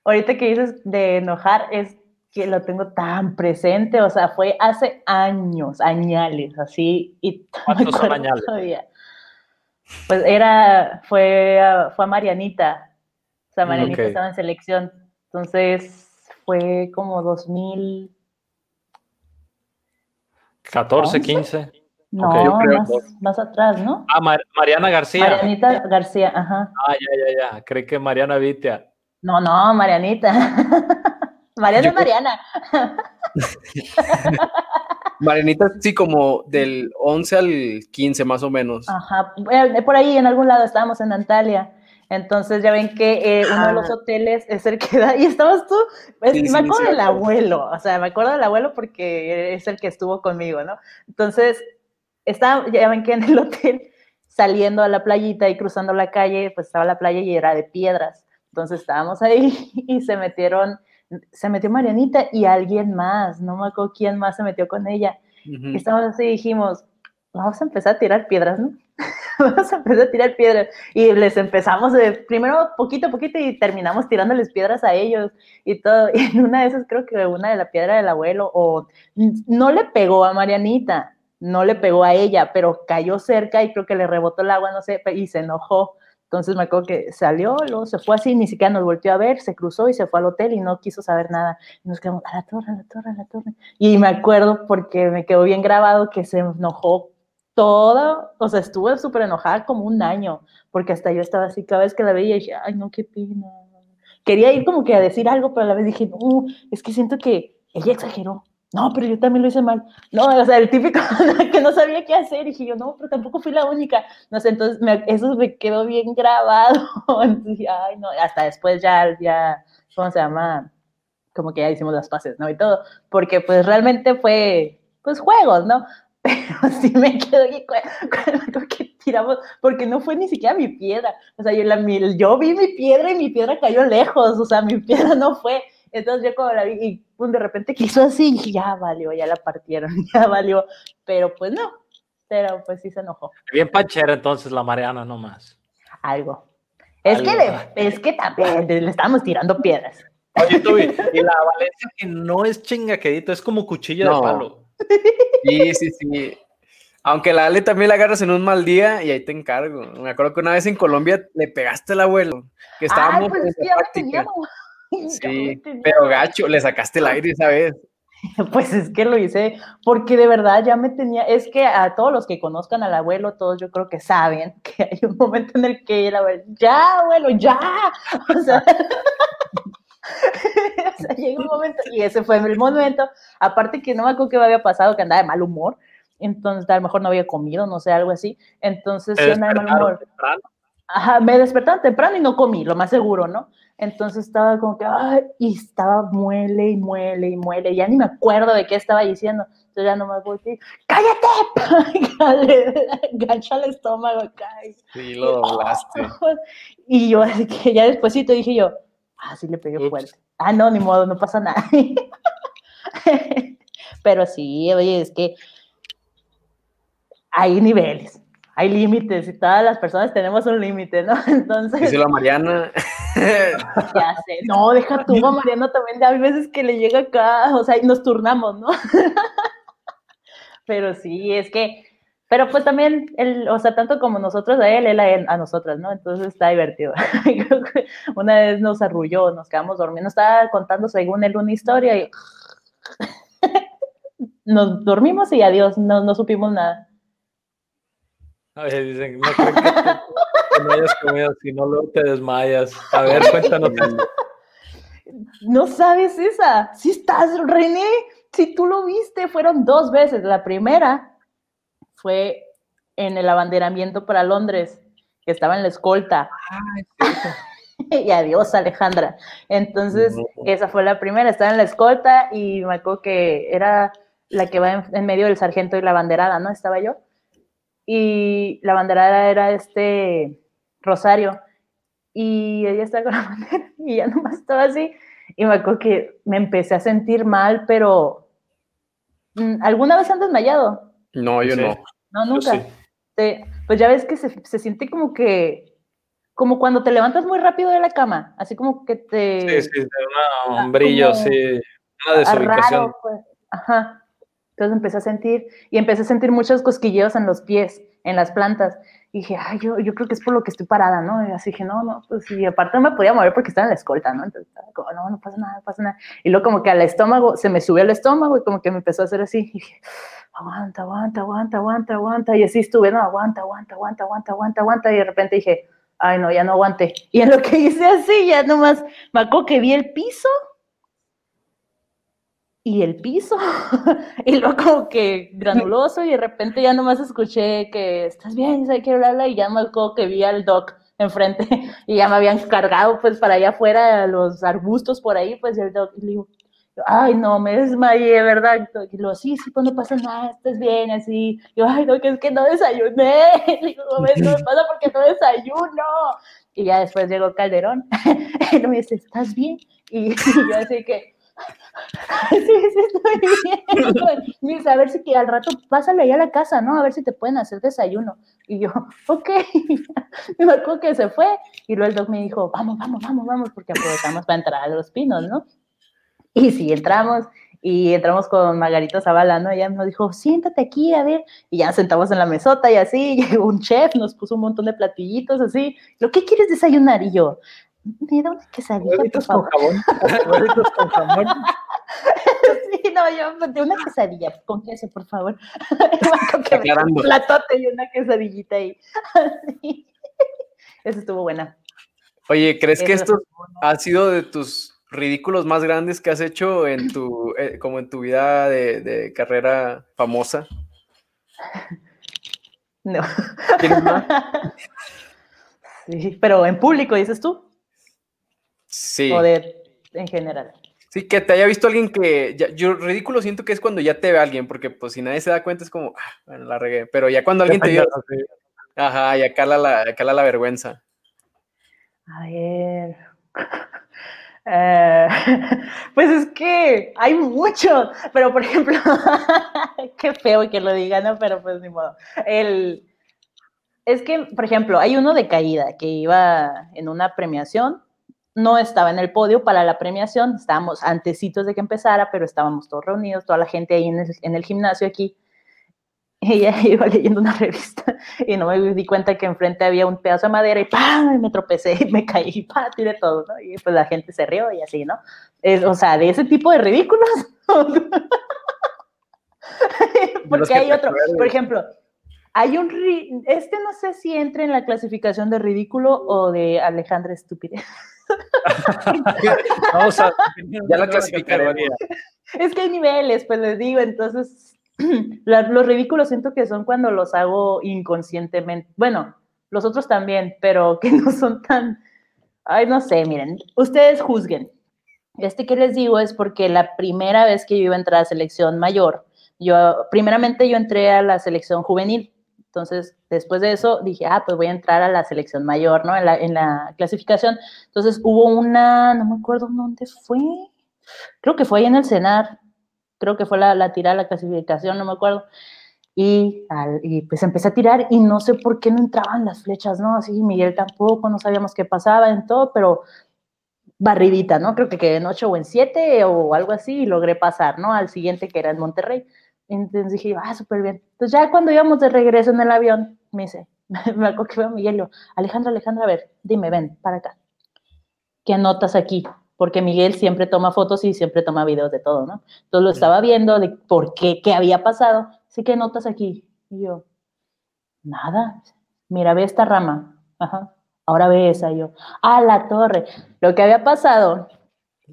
Speaker 3: ahorita que dices de enojar, es que lo tengo tan presente, o sea, fue hace años, añales, así, y
Speaker 2: ¿Cuántos son añales? Todavía.
Speaker 3: Pues era, fue, fue a Marianita, o sea, Marianita estaba en selección, entonces fue como 2000...
Speaker 2: 14, 15.
Speaker 3: No, yo creo más, más, atrás, ¿no?
Speaker 2: Ah, Mariana García.
Speaker 3: Marianita García, ajá.
Speaker 2: Ah, ya, ya, ya. Cree que Mariana Vitia.
Speaker 3: No, no, Marianita. Mariana Mariana.
Speaker 1: Marianita, sí, como del 11 al 15 más o menos.
Speaker 3: Ajá, eh, por ahí en algún lado estábamos en Antalya. Entonces ya ven que eh, uno de los hoteles es el que da, y estabas tú, me acuerdo del abuelo, o sea, me acuerdo del abuelo porque es el que estuvo conmigo, ¿no? Entonces, estaba, ya ven que en el hotel, saliendo a la playita y cruzando la calle, pues estaba la playa y era de piedras. Entonces estábamos ahí y se metieron, se metió Marianita y alguien más, no me acuerdo quién más se metió con ella. Y estábamos así y dijimos, vamos a empezar a tirar piedras, ¿no? vamos a empezar a tirar piedras. Y les empezamos de, primero poquito a poquito y terminamos tirándoles piedras a ellos y todo. Y en una de esas creo que una de la piedra del abuelo, o no le pegó a Marianita, no le pegó a ella, pero cayó cerca y creo que le rebotó el agua, no sé, y se enojó. Entonces me acuerdo que salió, luego se fue así, ni siquiera nos volvió a ver, se cruzó y se fue al hotel y no quiso saber nada. Y nos quedamos a la torre, a la torre, a la torre. Y me acuerdo porque me quedó bien grabado que se enojó toda, o sea, estuve súper enojada como un año, porque hasta yo estaba así, cada vez que la veía dije, ay, no, qué pena. Quería ir como que a decir algo, pero a la vez dije, no, es que siento que ella exageró. No, pero yo también lo hice mal. No, o sea, el típico que no sabía qué hacer. Y dije yo, no, pero tampoco fui la única. No sé, entonces eso me quedó bien grabado. Entonces, ay, no, hasta después ya, ¿cómo se llama? Como que ya hicimos las paces, ¿no? Y todo. Porque pues realmente fue, pues juegos, ¿no? pero sí me aquí con que tiramos, porque no fue ni siquiera mi piedra, o sea, yo, la, yo vi mi piedra y mi piedra cayó lejos, o sea, mi piedra no fue, entonces yo como la vi y pum, de repente quiso así y ya valió, ya la partieron, ya valió, pero pues no, pero pues sí se enojó.
Speaker 2: Bien panchera entonces la Mariana nomás.
Speaker 3: Algo. Es que, le, es que también le estábamos tirando piedras.
Speaker 2: Oye, tú, y la Valencia que no es chingaquedito, es como cuchillo de palo.
Speaker 1: Sí, sí, sí. Aunque la Ale también la agarras en un mal día y ahí te encargo. Me acuerdo que una vez en Colombia le pegaste al abuelo, que estábamos
Speaker 3: Ay, pues
Speaker 1: Sí, pero gacho, le sacaste el aire esa vez.
Speaker 3: Pues es que lo hice porque de verdad ya me tenía, es que a todos los que conozcan al abuelo, todos yo creo que saben que hay un momento en el que el abuelo, ya abuelo, ya, o sea, o sea, llega un momento, y ese fue el momento, aparte que no me acuerdo qué me había pasado, que andaba de mal humor, entonces a lo mejor no había comido, no sé, algo así, entonces yo andaba de mal humor. Ajá, me despertaron temprano y no comí, lo más seguro, ¿no? Entonces estaba como que, ay, y estaba muele y muele y muele, ya ni me acuerdo de qué estaba diciendo, entonces ya no me decir, ¡cállate! Gancha el estómago, cae.
Speaker 1: Sí, lo doblaste.
Speaker 3: Y yo, así que ya despuésito dije yo, Ah, sí le pegué fuerte. Ah, no, ni modo, no pasa nada. Pero sí, oye, es que hay niveles, hay límites y todas las personas tenemos un límite, ¿no? Entonces.
Speaker 1: Dice la Mariana.
Speaker 3: ya sé. No, deja tú, Mariana también. Hay veces que le llega acá, o sea, y nos turnamos, ¿no? Pero sí, es que pero pues también, él, o sea, tanto como nosotros a él, él a, nosotras, ¿no? Entonces está divertido. una vez nos arrulló, nos quedamos dormidos, estaba contando según él una historia y nos dormimos y adiós, no, no supimos nada.
Speaker 2: Oye, dicen, no creo que no hayas comido, si no luego te desmayas. A ver, cuéntanos.
Speaker 3: No sabes esa. Si estás, René, si tú lo viste, fueron dos veces. La primera fue en el abanderamiento para Londres, que estaba en la escolta. y adiós, Alejandra. Entonces, esa fue la primera, estaba en la escolta y me acuerdo que era la que va en, medio del sargento y la banderada, ¿no? Estaba yo. Y la banderada era este Rosario. Y ella estaba con la bandera y ya nomás estaba así. Y me acuerdo que me empecé a sentir mal, pero mm, ¿alguna vez han desmayado?
Speaker 1: No, yo no.
Speaker 3: No, nunca. pues ya ves que se, siente como que, como cuando te levantas muy rápido de la cama, así como que te...
Speaker 2: Sí, sí, un ah, brillo, sí, una desubicación.
Speaker 3: pues. Ajá. Entonces empecé a sentir, y empecé a sentir muchos cosquilleos en los pies, en las plantas. Y dije, ay, yo, yo creo que es por lo que estoy parada, ¿no? Y así dije, no, no, pues y aparte no me podía mover porque estaba en la escolta, ¿no? Entonces, como, no, no pasa nada, no pasa nada. Y luego como que al estómago, se me subió el estómago y como que me empezó a hacer así. Y dije, aguanta, aguanta, aguanta, aguanta, aguanta. Y así estuve, no, aguanta, aguanta, aguanta, aguanta, aguanta, aguanta. Y de repente dije, ay, no, ya no aguanté. Y en lo que hice así, ya nomás, me acuerdo que vi el piso y el piso, y luego como que granuloso, y de repente ya nomás escuché que estás bien, hay que hablarla, y ya me acuerdo que vi al doc enfrente y ya me habían cargado pues para allá afuera los arbustos por ahí, pues y el doctor, le digo, ay, no, me desmayé, ¿verdad? Y lo, sí, sí, pues no pasa nada, estás bien, así. Yo, ay, no, que es que no desayuné. Y digo, no me pasa porque no desayuno. Y ya después llegó Calderón y me dice, ¿estás bien? Y, yo así que, sí, sí, estoy bien. A ver si que al rato pásale allá a la casa, ¿no? A ver si te pueden hacer desayuno. Y yo, ok. me acuerdo que se fue. Y luego el doc me dijo, vamos, vamos, vamos, vamos, porque aprovechamos para entrar a los pinos, ¿no? Y sí, entramos y entramos con Margarita Zavala, ¿no? Ella nos dijo, siéntate aquí, a ver, y ya sentamos en la mesota y así, llegó un chef, nos puso un montón de platillitos así, ¿lo que quieres desayunar? Y yo, me da una quesadilla, por favor. Con con jamón. sí, no, yo de una quesadilla con queso, por favor. un platote y una quesadillita ahí. Eso estuvo buena.
Speaker 1: Oye, ¿crees que esto ha sido de tus ridículos más grandes que has hecho en tu, eh, como en tu vida de, carrera famosa?
Speaker 3: No. Sí, pero en público, dices tú.
Speaker 1: Sí.
Speaker 3: O de, en general.
Speaker 1: Sí, que te haya visto alguien que, yo ridículo siento que es cuando ya te ve alguien, porque pues si nadie se da cuenta es como, ah, bueno, la regué, pero ya cuando alguien te vio, ajá, ya cala la, cala la vergüenza.
Speaker 3: A ver, eh, pues es que hay muchos, pero por ejemplo, qué feo que lo diga, ¿no? Pero pues ni modo. El, es que, por ejemplo, hay uno de caída que iba en una premiación, no estaba en el podio para la premiación, estábamos antecitos de que empezara, pero estábamos todos reunidos, toda la gente ahí en el, en el gimnasio aquí ella iba leyendo una revista y no me di cuenta que enfrente había un pedazo de madera y ¡pam! me tropecé y me caí y ¡pam! tiré todo, ¿no? Y pues la gente se rió y así, ¿no? Es, o sea, de ese tipo de ridículos. Porque hay otro, por ejemplo, hay un, este no sé si entra en la clasificación de ridículo o de Alejandra Estúpida.
Speaker 1: Vamos a, ya la clasificaría.
Speaker 3: Es que hay niveles, pues les digo, entonces los ridículos siento que son cuando los hago inconscientemente. Bueno, los otros también, pero que no son tan... Ay, no sé, miren, ustedes juzguen. Este que les digo es porque la primera vez que yo iba a entrar a selección mayor, yo, primeramente yo entré a la selección juvenil. Entonces, después de eso dije, ah, pues voy a entrar a la selección mayor, ¿no? En la, en la clasificación. Entonces hubo una, no me acuerdo dónde fue, creo que fue ahí en el CENAR, creo que fue la, la tirada, la clasificación, no me acuerdo. Y, y, pues empecé a tirar y no sé por qué no entraban las flechas, ¿no? Así Miguel tampoco, no sabíamos qué pasaba en todo, pero barridita, ¿no? Creo que quedé en 8 o en 7 o algo así y logré pasar, ¿no? Al siguiente que era en Monterrey. Entonces dije, ah, súper bien. Entonces ya cuando íbamos de regreso en el avión, me dice, me acuerdo que a Miguel yo, Alejandra, Alejandra, a ver, dime, ven, para acá. ¿Qué anotas aquí? porque Miguel siempre toma fotos y siempre toma videos de todo, ¿no? Entonces lo estaba viendo de por qué, qué había pasado. Así que notas aquí. Y yo, nada. Mira, ve esta rama. Ajá. Ahora ve esa. Y yo, ah, la torre. Lo que había pasado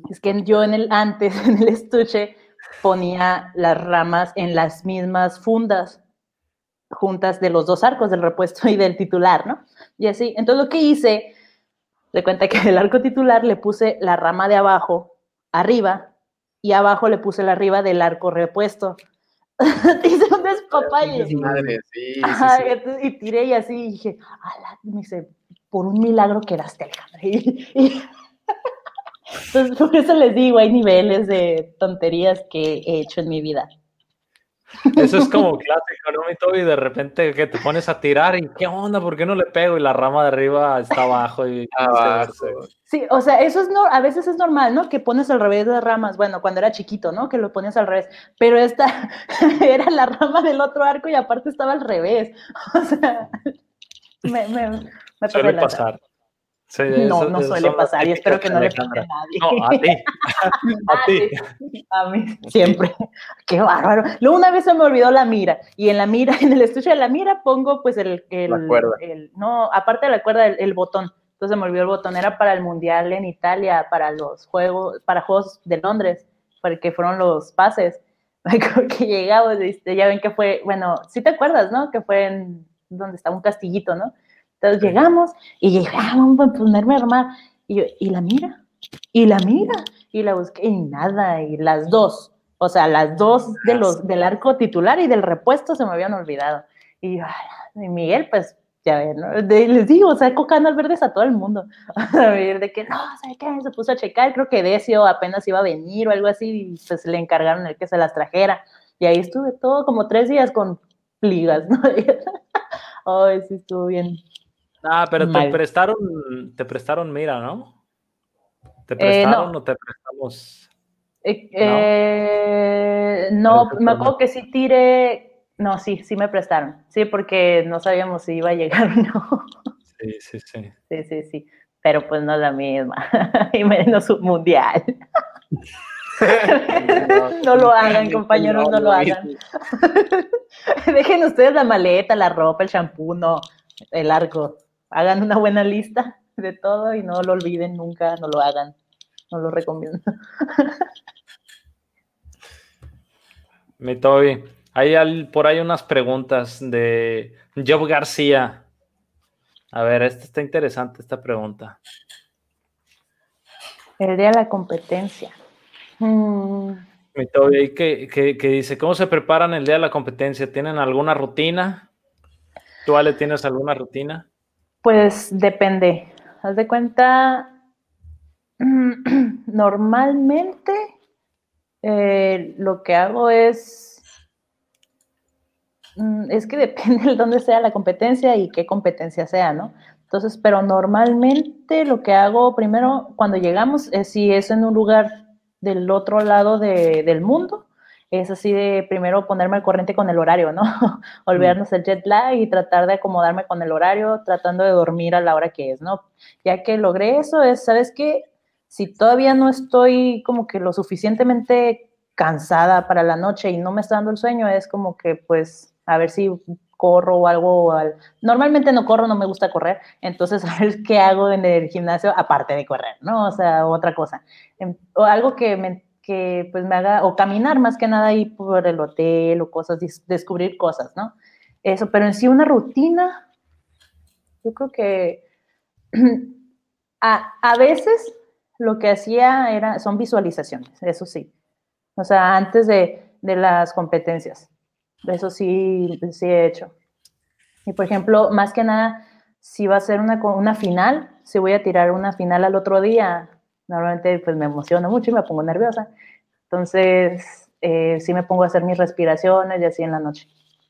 Speaker 3: es que yo en el antes, en el estuche, ponía las ramas en las mismas fundas juntas de los dos arcos del repuesto y del titular, ¿no? Y así. Entonces lo que hice le cuenta que el arco titular le puse la rama de abajo arriba y abajo le puse la arriba del arco repuesto. Hice un despapalle. Madre, sí, y tiré y así y dije, me dice, por un milagro quedaste, Alejandra. entonces, por eso les digo, hay niveles de tonterías que he hecho en mi vida.
Speaker 2: Eso es como clásico, ¿no? Y de repente que te pones a tirar y ¿qué onda? ¿Por qué no le pego? Y la rama de arriba está abajo y
Speaker 3: Sí, o sea, eso es no, a veces es normal, ¿no? Que pones al revés de ramas. Bueno, cuando era chiquito, ¿no? Que lo pones al revés. Pero esta era la rama del otro arco y aparte estaba al revés. O sea, me, me, me
Speaker 2: Suele pasar
Speaker 3: no, no suele pasar y espero que no le pase a nadie.
Speaker 2: No, a ti. a ti.
Speaker 3: A mí, siempre. Qué bárbaro. Luego una vez se me olvidó la mira y en la mira, en el estuche de la mira pongo pues el, el,
Speaker 1: la cuerda.
Speaker 3: el no, aparte de la cuerda, el, botón. Entonces me olvidó el botón, era para el mundial en Italia, para los juegos, para Juegos de Londres, porque fueron los pases. Creo que llegamos, ya ven que fue, bueno, sí te acuerdas, ¿no? Que fue en donde estaba un castillito, ¿no? Entonces llegamos y dije, ah, vamos a ponerme a armar. Y yo, y la mira, y la mira, y la busqué, y nada, y las dos, o sea, las dos de los, del arco titular y del repuesto se me habían olvidado. Y, yo, y Miguel, pues, ya ven, ¿no? les digo, o sea, al verdes a todo el mundo. A ver, de que no, ¿sabe qué? Se puso a checar, creo que Decio apenas iba a venir o algo así, y pues le encargaron el que se las trajera. Y ahí estuve todo como tres días con ligas, ¿no? Ay, sí, estuvo bien.
Speaker 2: Ah, pero te prestaron, te prestaron, mira, ¿no? ¿Te eh, prestaron o te prestamos?
Speaker 3: Eh, eh, no, me acuerdo que sí tiré, no, sí, sí me prestaron, sí, porque no sabíamos si iba a llegar o no.
Speaker 2: Sí, sí, sí.
Speaker 3: Sí, sí, sí, pero pues no es la misma, y menos un mundial. no lo hagan, compañeros, no lo hagan. Dejen ustedes la maleta, la ropa, el shampoo, no, el arco. Hagan una buena lista de todo y no lo olviden nunca, no lo hagan. No lo recomiendo.
Speaker 2: Mi Toby, hay por ahí unas preguntas de Job García. A ver, esta está interesante, esta pregunta.
Speaker 3: El día de la competencia.
Speaker 2: Mm. Mi Toby, que, que, dice, ¿cómo se preparan el día de la competencia? ¿Tienen alguna rutina? ¿Tú, Ale, tienes alguna rutina?
Speaker 3: Pues depende. Haz de cuenta, normalmente eh, lo que hago es, mm, es que depende de dónde sea la competencia y qué competencia sea, ¿no? Entonces, pero normalmente lo que hago primero cuando llegamos es si es en un lugar del otro lado del mundo, es así de primero ponerme al corriente con el horario, ¿no? Olvidarnos el jet lag y tratar de acomodarme con el horario, tratando de dormir a la hora que es, ¿no? Ya que logré eso, es, ¿sabes qué? Si todavía no estoy como que lo suficientemente cansada para la noche y no me está dando el sueño, es como que pues a ver si corro o algo. Normalmente no corro, no me gusta correr, entonces a ver qué hago en el gimnasio aparte de correr, ¿no? O sea, otra cosa. Em, o algo que me que pues me haga, o caminar más que nada ahí por el hotel o cosas, descubrir cosas, ¿no? Eso, pero en sí una rutina, yo creo que a, a veces lo que hacía era, son visualizaciones, eso sí. O sea, antes de, de las competencias, eso sí, sí he hecho. Y por ejemplo, más que nada, si va a ser una, una final, si voy a tirar una final al otro día, Normalmente pues me emociono mucho y me pongo nerviosa. Entonces, eh, sí me pongo a hacer mis respiraciones y así en la noche.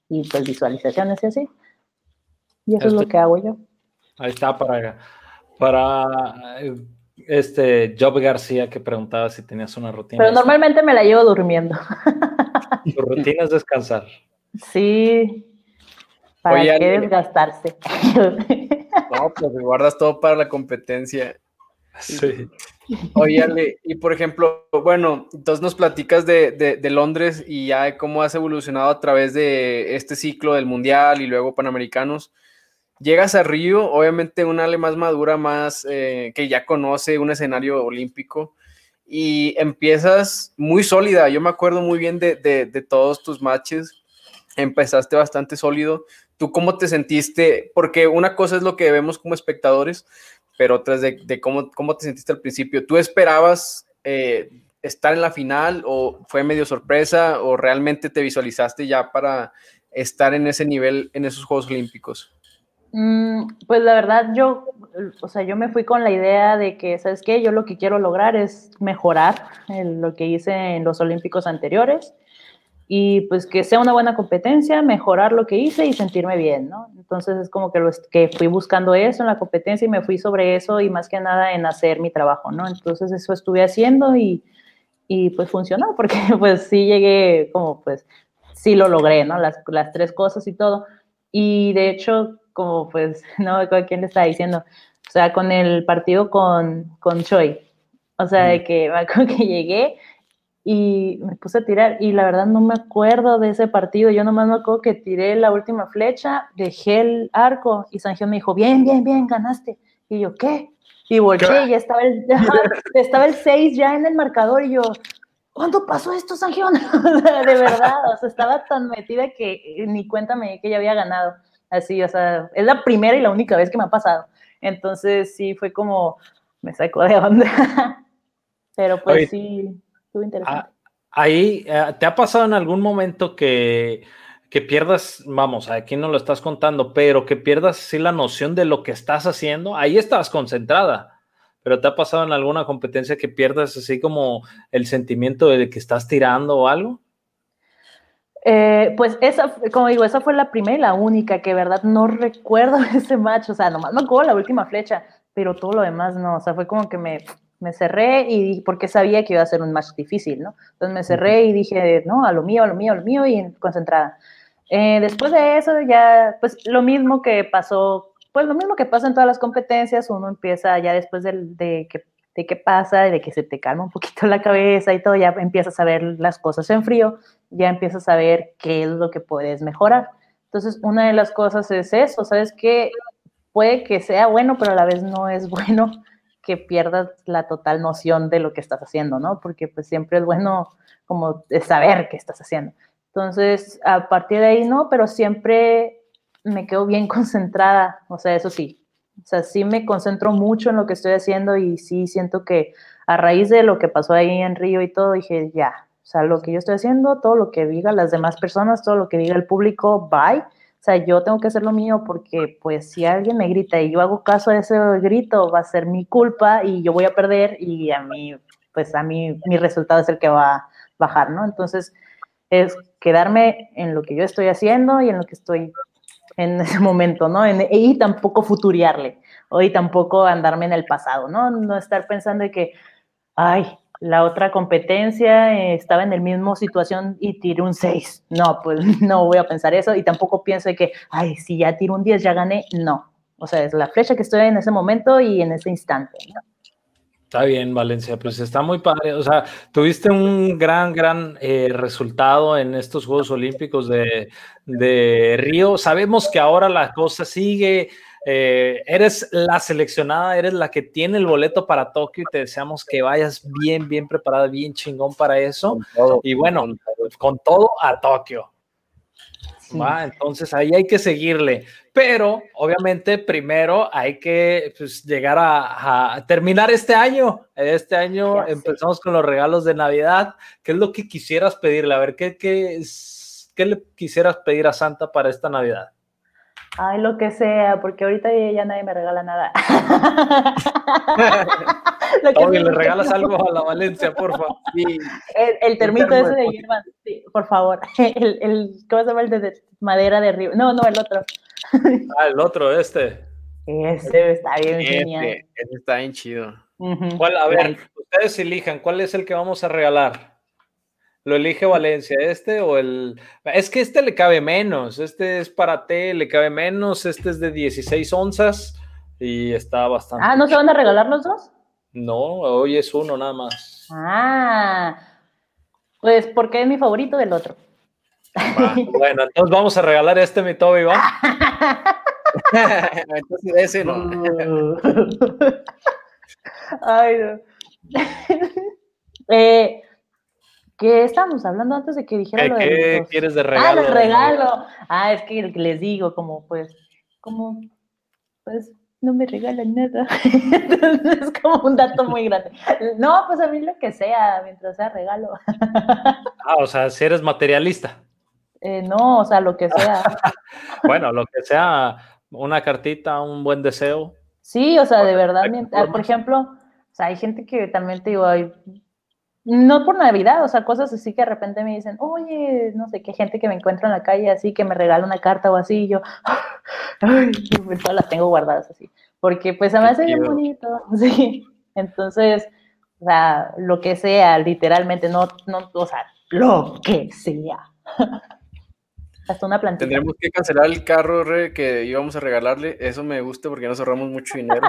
Speaker 3: Y pues visualizaciones y así. Y eso es lo que hago yo.
Speaker 2: Ahí está para, para este Job García que preguntaba si tenías una rutina.
Speaker 3: Pero normalmente me la llevo durmiendo.
Speaker 2: Tu rutina es descansar.
Speaker 3: Sí. ¿Para qué desgastarse?
Speaker 1: No, pues guardas todo para la competencia.
Speaker 2: Sí.
Speaker 1: Oye, y por ejemplo, bueno, entonces nos platicas de, Londres y ya de cómo has evolucionado a través de este ciclo del Mundial y luego Panamericanos. Llegas a Río, obviamente una Ale más madura, más eh, que ya conoce un escenario olímpico y empiezas muy sólida. Yo me acuerdo muy bien de, de todos tus matches. Empezaste bastante sólido. ¿Tú cómo te sentiste? Porque una cosa es lo que vemos como espectadores, pero otras de, de cómo, cómo te sentiste al principio. ¿Tú esperabas eh, estar en la final o fue medio sorpresa o realmente te visualizaste ya para estar en ese nivel en esos Juegos Olímpicos?
Speaker 3: Mm, pues la verdad yo, o sea, yo me fui con la idea de que, ¿sabes qué? Yo lo que quiero lograr es mejorar lo que hice en los Olímpicos anteriores y pues que sea una buena competencia, mejorar lo que hice y sentirme bien, ¿no? Entonces es como que, lo, que fui buscando eso en la competencia y me fui sobre eso y más que nada en hacer mi trabajo, ¿no? Entonces eso estuve haciendo y, y pues funcionó porque pues sí llegué como pues sí lo logré, ¿no? Las, las tres cosas y todo. Y de hecho, como pues, ¿no? ¿Quién le está diciendo? O sea, con el partido con, con Choi. O sea, de que me acuerdo que llegué y me puse a tirar y la verdad no me acuerdo de ese partido, yo nomás me acuerdo que tiré la última flecha, dejé el arco y Sanjión me dijo, bien, bien, bien, ganaste. Y yo, ¿qué? Y volteé y ya estaba el, estaba el 6 ya en el marcador y yo, ¿cuándo pasó esto, Sanjión? de verdad, o sea, estaba tan metida que ni cuenta me que ya había ganado. así, o sea, es la primera y la única vez que me ha pasado. Entonces sí, fue como, me sacó de onda. Pero pues sí, estuvo interesante. Ah,
Speaker 2: ahí, eh, ¿te ha pasado en algún momento que, que pierdas, vamos, aquí no lo estás contando, pero que pierdas sí la noción de lo que estás haciendo? Ahí estabas concentrada, pero ¿te ha pasado en alguna competencia que pierdas así como el sentimiento de que estás tirando o algo?
Speaker 3: Eh, pues esa, como digo, esa fue la primera y la única que, verdad, no recuerdo ese match, o sea, nomás me acuerdo la última flecha, pero todo lo demás no, o sea, fue como que me, me cerré y porque sabía que iba a ser un match difícil, ¿no? Entonces me cerré y dije, no, a lo mío, a lo mío, a lo mío y concentrada. Eh, después de eso ya, pues lo mismo que pasó, pues lo mismo que pasa en todas las competencias, uno empieza ya después de, de que de qué pasa, de que se te calma un poquito la cabeza y todo, ya empiezas a ver las cosas en frío, ya empiezas a ver qué es lo que puedes mejorar. Entonces, una de las cosas es eso, ¿sabes que Puede que sea bueno, pero a la vez no es bueno que pierdas la total noción de lo que estás haciendo, ¿no? Porque pues siempre es bueno como saber qué estás haciendo. Entonces, a partir de ahí no, pero siempre me quedo bien concentrada, o sea, eso sí, o sea, sí me concentro mucho en lo que estoy haciendo y sí siento que a raíz de lo que pasó ahí en Río y todo, dije, ya, o sea, lo que yo estoy haciendo, todo lo que diga las demás personas, todo lo que diga el público, bye. O sea, yo tengo que hacer lo mío porque, pues, si alguien me grita y yo hago caso a ese grito, va a ser mi culpa y yo voy a perder y a mí, pues, a mí, mi resultado es el que va a bajar, ¿no? Entonces, es quedarme en lo que yo estoy haciendo y en lo que estoy en ese momento, ¿no? y tampoco futuriarle, o y tampoco andarme en el pasado, ¿no? No estar pensando de que, ay, la otra competencia eh, estaba en el mismo situación y tiré un 6. No, pues no voy a pensar eso y tampoco pienso de que, ay, si ya tiro un 10 ya gané. No. O sea, es la flecha que estoy en ese momento y en ese instante.
Speaker 2: Está bien, Valencia, pues está muy padre. O sea, tuviste un gran, gran eh, resultado en estos Juegos Olímpicos de, Río. Sabemos que ahora la cosa sigue. Eh, eres la seleccionada, eres la que tiene el boleto para Tokio y te deseamos que vayas bien, bien preparada, bien chingón para eso. y bueno, con todo a Tokio. Entonces ahí hay que seguirle. Pero obviamente primero hay que pues, llegar a, terminar este año. Este año empezamos con los regalos de Navidad. ¿Qué es lo que quisieras pedirle? A ver, ¿qué, qué, qué le quisieras pedir a Santa para esta Navidad?
Speaker 3: Ay, lo que sea, porque ahorita ya nadie me regala nada.
Speaker 2: Oye, le regalas algo a la Valencia, por favor.
Speaker 3: El, termito ese de hierba, sí, por favor. El, el, ¿Cómo se llama el de madera de río? No, no, el otro.
Speaker 2: Ah, el otro, este.
Speaker 3: Ese está bien genial.
Speaker 1: Ese está bien chido.
Speaker 2: ¿Cuál, a ver, ustedes elijan, ¿cuál es el que vamos a regalar? ¿Lo elige Valencia este o el...? Es que este le cabe menos, este es para té, le cabe menos, este es de 16 onzas y está bastante...
Speaker 3: Ah, ¿no se van a regalar los dos?
Speaker 2: No, hoy es uno nada más.
Speaker 3: Ah, pues porque es mi favorito del otro.
Speaker 2: bueno, entonces vamos a regalar este mi Toby, ¿va?
Speaker 1: entonces ese no.
Speaker 3: Ay, no. eh, ¿Qué estábamos hablando antes de que dijera lo
Speaker 2: de ¿Qué quieres de regalo?
Speaker 3: Ah, el regalo. Ah, es que les digo, como pues, como, pues, no me regalan nada. es como un dato muy grande. No, pues a mí lo que sea, mientras sea regalo.
Speaker 2: ah, o sea, si eres materialista.
Speaker 3: Eh, no, o sea, lo que sea.
Speaker 2: bueno, lo que sea, una cartita, un buen deseo.
Speaker 3: Sí, o sea, de verdad, por ejemplo, o sea, hay gente que también te digo, hay no por Navidad, o sea, cosas así que de repente me dicen, oye, no sé, qué gente que me encuentra en la calle así, que me regala una carta o así, y yo, ay, pues todas las tengo guardadas así, porque pues a mí me hace bien bonito, sí, entonces, o sea, lo que sea, literalmente, no, no, o sea, lo que sea. Hasta una plantilla.
Speaker 1: Tendremos que cancelar el carro que íbamos a regalarle. Eso me gusta porque nos ahorramos mucho dinero.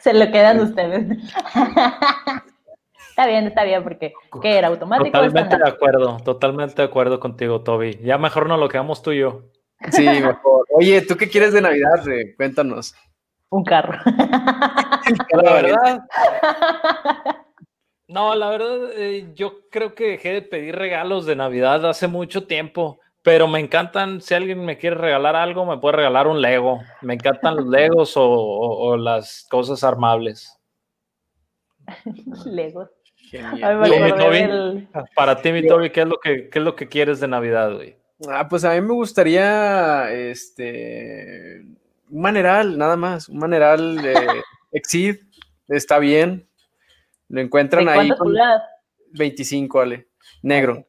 Speaker 3: Se lo quedan ustedes. Está bien, está bien, porque ¿qué era automático?
Speaker 2: Totalmente de acuerdo, totalmente de acuerdo contigo, Toby. Ya mejor no lo quedamos tú y yo.
Speaker 1: Sí, mejor. Oye, ¿tú qué quieres de Navidad? Cuéntanos.
Speaker 3: Un carro.
Speaker 2: la verdad. No, la verdad, eh, yo creo que dejé de pedir regalos de Navidad hace mucho tiempo pero me encantan, si alguien me quiere regalar algo, me puede regalar un Lego. Me encantan los Legos o, las cosas armables.
Speaker 3: Legos.
Speaker 2: Para ti, mi Toby, ¿qué es lo que, qué es lo que quieres de Navidad, güey?
Speaker 1: Ah, pues a mí me gustaría este un maneral, nada más, un maneral de Exid, está bien. Lo encuentran ahí. 25, Ale, negro.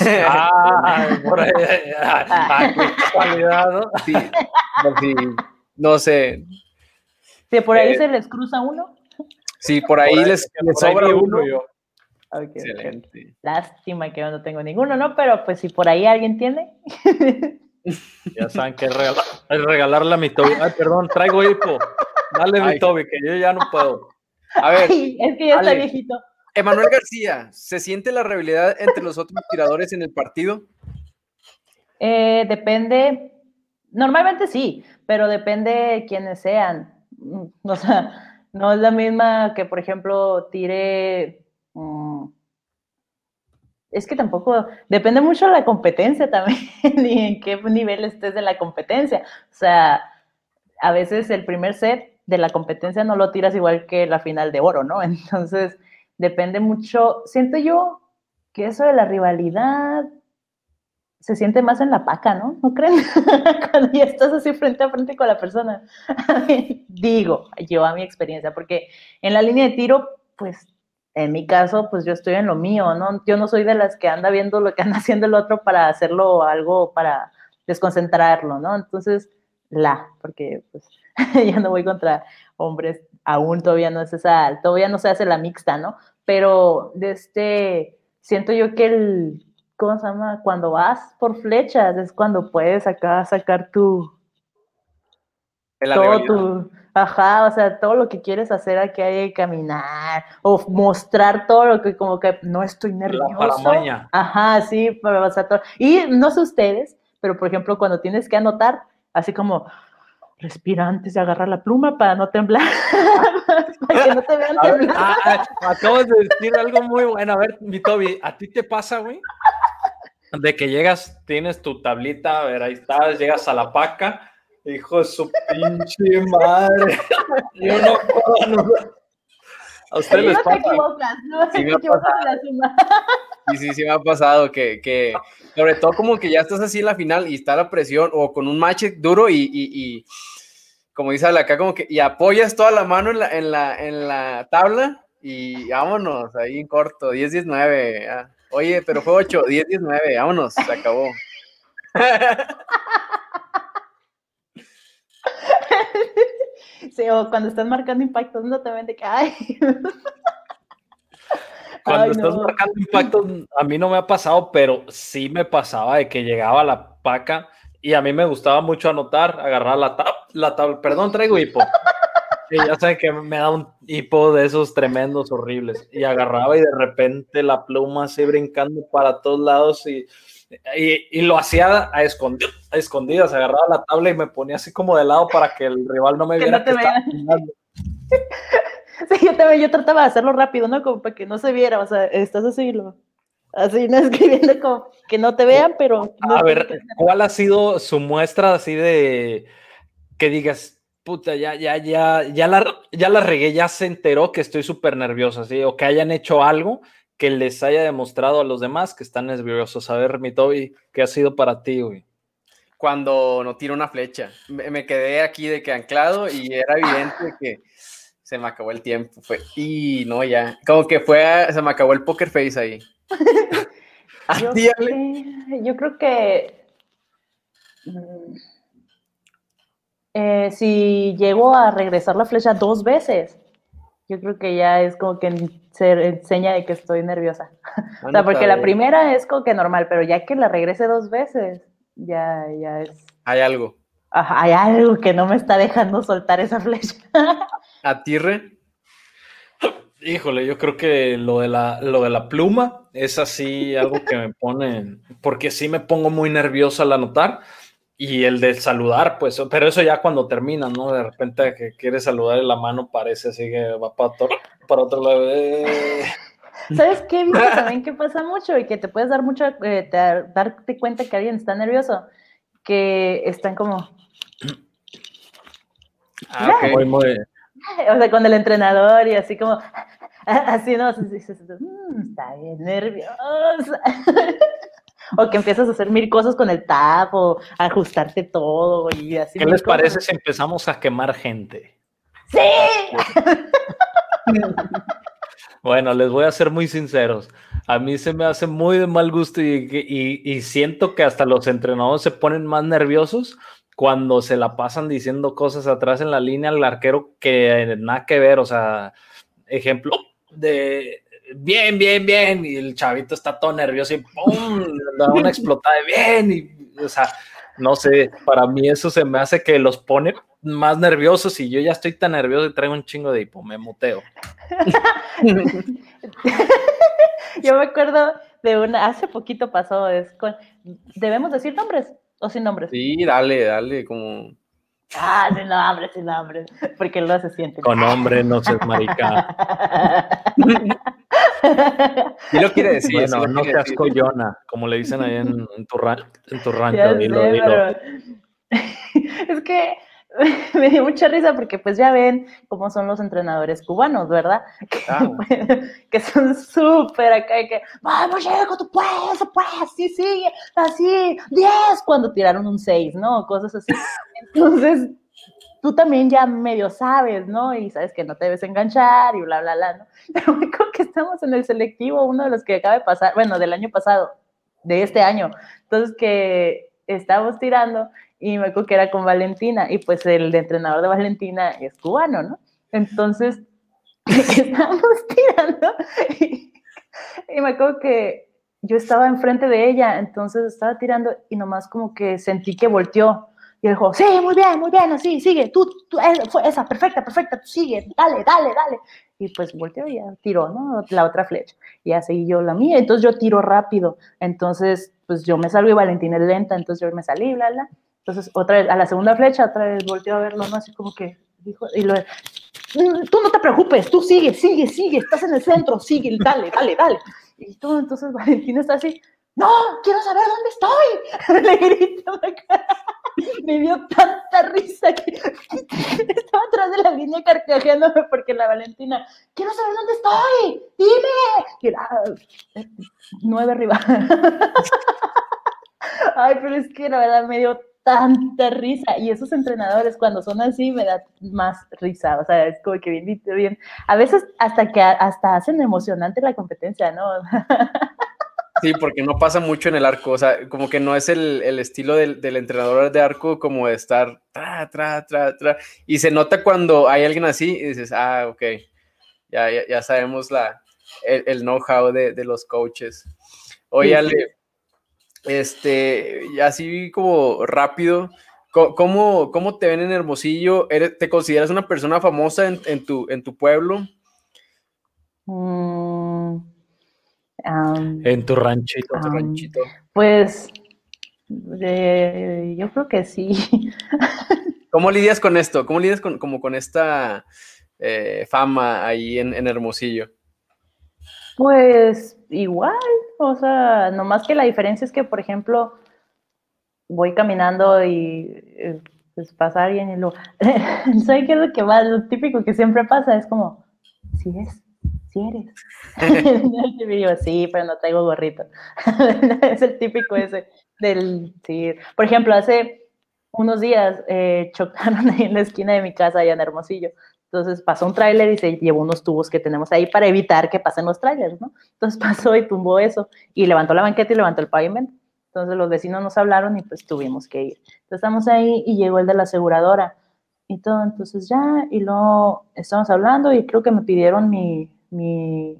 Speaker 2: Ah, por ahí, ah, qué ¿no? Sí,
Speaker 1: sí, no sé.
Speaker 3: Si por ahí eh, se les cruza uno.
Speaker 1: Sí, por ahí, les, sobra uno. Yo.
Speaker 3: Excelente. Lástima que yo no tengo ninguno, ¿no? Pero pues si por ahí alguien tiene.
Speaker 2: ya saben que es, regalarle a mi Toby. Ay, perdón, traigo hipo. Dale mi Toby, que yo ya no puedo.
Speaker 3: A ver. es que ya está viejito.
Speaker 1: Emanuel García, ¿se siente la rivalidad entre los otros tiradores en el partido?
Speaker 3: Eh, depende, normalmente sí, pero depende quiénes sean. Mm, o sea, no es la misma que, por ejemplo, tire... Mm, es que tampoco, depende mucho de la competencia también y en qué nivel estés de la competencia. O sea, a veces el primer set de la competencia no lo tiras igual que la final de oro, ¿no? Entonces, depende mucho, siento yo que eso de la rivalidad se siente más en la paca, ¿no? ¿No creen? Cuando ya estás así frente a frente con la persona. Digo, yo a mi experiencia, porque en la línea de tiro, pues en mi caso, pues yo estoy en lo mío, ¿no? Yo no soy de las que anda viendo lo que anda haciendo el otro para hacerlo algo, para desconcentrarlo, ¿no? Entonces, la, porque pues ya no voy contra hombres, aún todavía no es esa, todavía no se hace la mixta, ¿no? pero de este, siento yo que el, ¿cómo se llama? Cuando vas por flechas es cuando puedes acá sacar tu... todo tu, ajá, o sea, todo lo que quieres hacer aquí hay que caminar o mostrar todo lo que como que no estoy nervioso. La ajá, sí, para pasar todo. Y no sé ustedes, pero por ejemplo, cuando tienes que anotar, así como, respira antes de agarrar la pluma para no temblar. para que no te vean temblar.
Speaker 2: Ah, ah, acabas de decir algo muy bueno. A ver, mi Toby, ¿a ti te pasa, güey? De que llegas, tienes tu tablita, a ver, ahí estás, llegas a la paca, hijo de su pinche madre. Yo no puedo,
Speaker 3: A ustedes les pasa. no sí, me la suma.
Speaker 1: Sí, sí, sí me ha pasado que, que, sobre todo como que ya estás así en la final y está la presión o con un match duro y, y como dice acá, como que, y apoyas toda la mano en la, en la, en la tabla y vámonos, ahí en corto, 10-19. Ah. Oye, pero fue 8, 10-19, vámonos, se acabó.
Speaker 3: Sí, o cuando estás marcando impactos, no te de que, ay.
Speaker 2: Cuando estás marcando impactos, a mí no me ha pasado, pero sí me pasaba de que llegaba la paca y a mí me gustaba mucho anotar, agarrar la tabla, la tabla, perdón, traigo hipo. Y ya saben que me da un hipo de esos tremendos, horribles. Y agarraba y de repente la pluma así brincando para todos lados y, y, lo hacía a, escondidas, a escondidas. Agarraba la tabla y me ponía así como de lado para que el rival no me viera. Que,
Speaker 3: sí, yo, también, yo trataba de hacerlo rápido, ¿no? Como para que no se viera. O sea, estás así, lo, Así, no escribiendo como que no te vean, pero...
Speaker 2: a ver, ¿cuál ha sido su muestra así de que digas, puta, ya, ya, ya, ya la, ya la regué, ya se enteró que estoy súper nerviosa, ¿sí? O que hayan hecho algo que les haya demostrado a los demás que están nerviosos. A ver, mi Toby, ¿qué ha sido para ti, güey?
Speaker 1: Cuando no tiro una flecha. Me, quedé aquí de que anclado y era evidente que se me acabó el tiempo. Fue, y no, ya. Como que fue, se me acabó el poker face ahí.
Speaker 3: yo, creo que mm, eh, si llego a regresar la flecha dos veces, yo creo que ya es como que se enseña de que estoy nerviosa. o sea, porque la primera es como que normal, pero ya que la regrese dos veces, ya, ya es.
Speaker 1: Hay algo.
Speaker 3: hay algo que no me está dejando soltar esa flecha.
Speaker 1: ¿A ti,
Speaker 2: Híjole, yo creo que lo de la, lo de la pluma es así algo que me pone, porque sí me pongo muy nervioso al anotar y el de saludar, pues, pero eso ya cuando termina, ¿no? De repente que quiere saludar y la mano parece así que va para, para otro lado. Eh.
Speaker 3: ¿Sabes qué? Viste también que pasa mucho y que te puedes dar mucho, eh, darte cuenta que alguien está nervioso, que están como...
Speaker 2: Ah, muy, muy...
Speaker 3: O sea, con el entrenador y así como, así no, mm, está bien nerviosa. o que empiezas a hacer mil cosas con el tap o ajustarte todo y así.
Speaker 2: ¿Qué les parece si empezamos a quemar gente?
Speaker 3: ¡Sí!
Speaker 2: bueno, les voy a ser muy sinceros. A mí se me hace muy de mal gusto y, siento que hasta los entrenadores se ponen más nerviosos cuando se la pasan diciendo cosas atrás en la línea al arquero que nada que ver. O sea, ejemplo de bien, bien, bien, y el chavito está todo nervioso y ¡pum! da una explotada de bien, y, o sea, no sé, para mí eso se me hace que los pone más nerviosos y yo ya estoy tan nervioso y traigo un chingo de hipo, me muteo.
Speaker 3: yo me acuerdo de una, hace poquito pasó, ¿debemos decir nombres o sin nombres?
Speaker 1: Sí, dale, dale, como...
Speaker 3: Ah, sin nombres, sin nombres, porque no se siente.
Speaker 2: Con nombre no se marica.
Speaker 1: Y lo quiere decir.
Speaker 2: Bueno, no seas coyona, como le dicen ahí en, tu, en tu rancho. Dilo, dilo.
Speaker 3: Es que me dio mucha risa porque pues ya ven cómo son los entrenadores cubanos, ¿verdad? Que, son súper acá y que, vamos, Diego, tú puedes, tú puedes, sí, sigue, así, 10, cuando tiraron un 6, ¿no? Cosas así. Entonces, tú también ya medio sabes, ¿no? Y sabes que no te debes enganchar y bla, bla, bla, ¿no? Pero me acuerdo que estamos en el selectivo, uno de los que acaba de pasar, bueno, del año pasado, de este año. Entonces, que estábamos tirando y me acuerdo que era con Valentina y pues el entrenador de Valentina es cubano, ¿no? Entonces, estábamos tirando y, y me acuerdo que yo estaba enfrente de ella, entonces estaba tirando y nomás como que sentí que volteó y él dijo, sí, muy bien, muy bien, así, sigue, tú, tú esa, perfecta, perfecta, tú sigue, dale, dale, dale. Y pues volteó y ya tiró, ¿no? La otra flecha. Y ya seguí yo la mía, entonces yo tiro rápido. Entonces, pues yo me salgo y Valentina es lenta, entonces yo me salí, bla, bla. Entonces, otra vez, a la segunda flecha, otra vez volteó a verlo, ¿no? Así como que dijo, y lo, mm, tú no te preocupes, tú sigue, sigue, sigue, estás en el centro, sigue, dale, dale, dale. Y todo, entonces Valentina está así, no, quiero saber dónde estoy. Le grito Me dio tanta risa que estaba atrás de la línea carcajeándome porque la Valentina, quiero saber dónde estoy, dime. Y era, ah, nueve arriba. Ay, pero es que la verdad me dio tanta risa. Y esos entrenadores, cuando son así, me da más risa. O sea, es como que bien, bien. A veces hasta que hasta hacen emocionante la competencia, ¿no?
Speaker 1: Sí, porque no pasa mucho en el arco, o sea, como que no es el, estilo del, entrenador de arco como de estar tra, tra, tra, tra, y se nota cuando hay alguien así y dices, ah, ok, ya, ya, sabemos la, el, know-how de, los coaches. Oye, Ale, este, así como rápido, ¿cómo, ¿cómo, te ven en Hermosillo? ¿Te consideras una persona famosa en, tu, en tu pueblo?
Speaker 3: Mm,
Speaker 2: en tu ranchito.
Speaker 3: Pues yo creo que sí.
Speaker 1: ¿Cómo lidias con esto? ¿Cómo lidias con, como con esta eh, fama ahí en, Hermosillo?
Speaker 3: Pues igual, o sea, nomás que la diferencia es que, por ejemplo, voy caminando y eh, pues pasa alguien y lo... ¿Sabes qué es lo que más, lo típico que siempre pasa? Es como, si es, si eres. sí, pero no traigo gorrito. es el típico ese del, sí. Por ejemplo, hace unos días eh, chocaron ahí en la esquina de mi casa, allá en Hermosillo. Entonces pasó un tráiler y se llevó unos tubos que tenemos ahí para evitar que pasen los tráilers, ¿no? Entonces pasó y tumbó eso y levantó la banqueta y levantó el pavimento. Entonces los vecinos nos hablaron y pues tuvimos que ir. Entonces estamos ahí y llegó el de la aseguradora y todo. Entonces ya, y luego estamos hablando y creo que me pidieron mi, mi,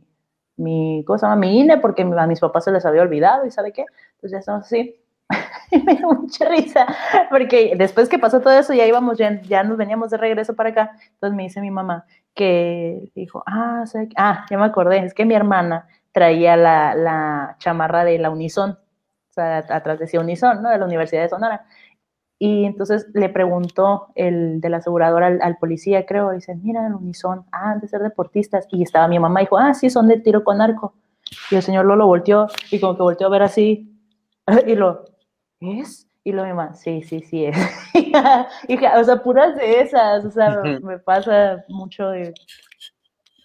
Speaker 3: mi, cosa Mi INE, porque a mis papás se les había olvidado y ¿sabe qué? Entonces ya estamos así. y me dio mucha risa, porque después que pasó todo eso, ya íbamos, ya, ya nos veníamos de regreso para acá. Entonces me dice mi mamá que dijo, ah, ah, ya me acordé, es que mi hermana traía la, la chamarra de la Unison, o sea, atrás decía Unison, ¿no? De la Universidad de Sonora. Y entonces le preguntó el de la aseguradora al, policía, creo, y dice, mira, el unison, ah, han de ser deportistas. Y estaba mi mamá y dijo, ah, sí, son de tiro con arco. Y el señor Lolo volteó y como que volteó a ver así. Y lo, ¿es? Y lo mi mamá, sí, sí, sí es. Hija, o sea, puras de esas, o sea, me pasa mucho de,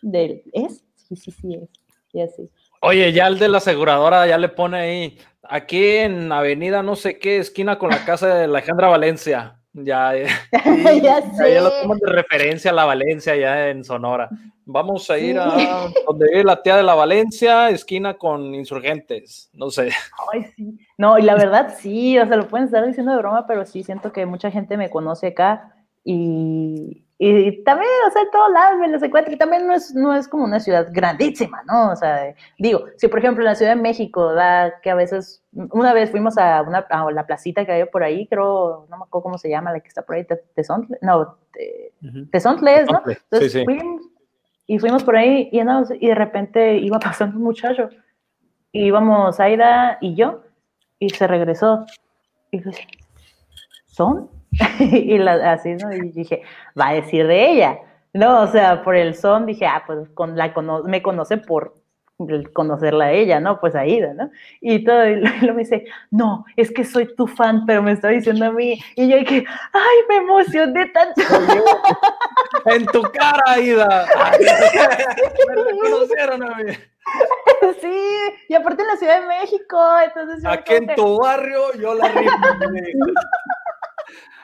Speaker 3: de, ¿es? Sí, sí, sí es. Y así.
Speaker 2: Oye, ya el de la aseguradora ya le pone ahí, aquí en Avenida no sé qué, esquina con la casa de Alejandra Valencia. Ya, ya, sé. ya lo toman de referencia a la Valencia ya en Sonora. Vamos a ir a donde vive la tía de la Valencia, esquina con insurgentes, no sé.
Speaker 3: Ay, sí. No, y la verdad sí, o sea, lo pueden estar diciendo de broma, pero sí siento que mucha gente me conoce acá y, y también, o sea, en todos lados me los encuentro, y también no es, no es como una ciudad grandísima, ¿no? O sea, digo, si por ejemplo en la Ciudad de México, da que a veces, una vez fuimos a, una, a la placita que hay por ahí, creo, no me acuerdo cómo se llama, la que está por ahí, Tezontle, no, Tezontle ¿no? Entonces sí, sí. Fuimos, y fuimos por ahí y, y de repente iba pasando un muchacho, y íbamos Aida y yo, y se regresó, y dije, ¿son? y la, así, ¿no? Y dije, va a decir de ella. No, o sea, por el son dije, ah, pues con la me conoce por conocerla a ella, ¿no? Pues Aida, ¿no? Y todo, y lo, me dice, no, es que soy tu fan, pero me está diciendo a mí. Y yo dije, ay, me emocioné tanto.
Speaker 2: en tu cara, Aida. me reconocieron a mí.
Speaker 3: Sí, y aparte en la Ciudad de México, entonces...
Speaker 2: Aquí en tu barrio yo la río.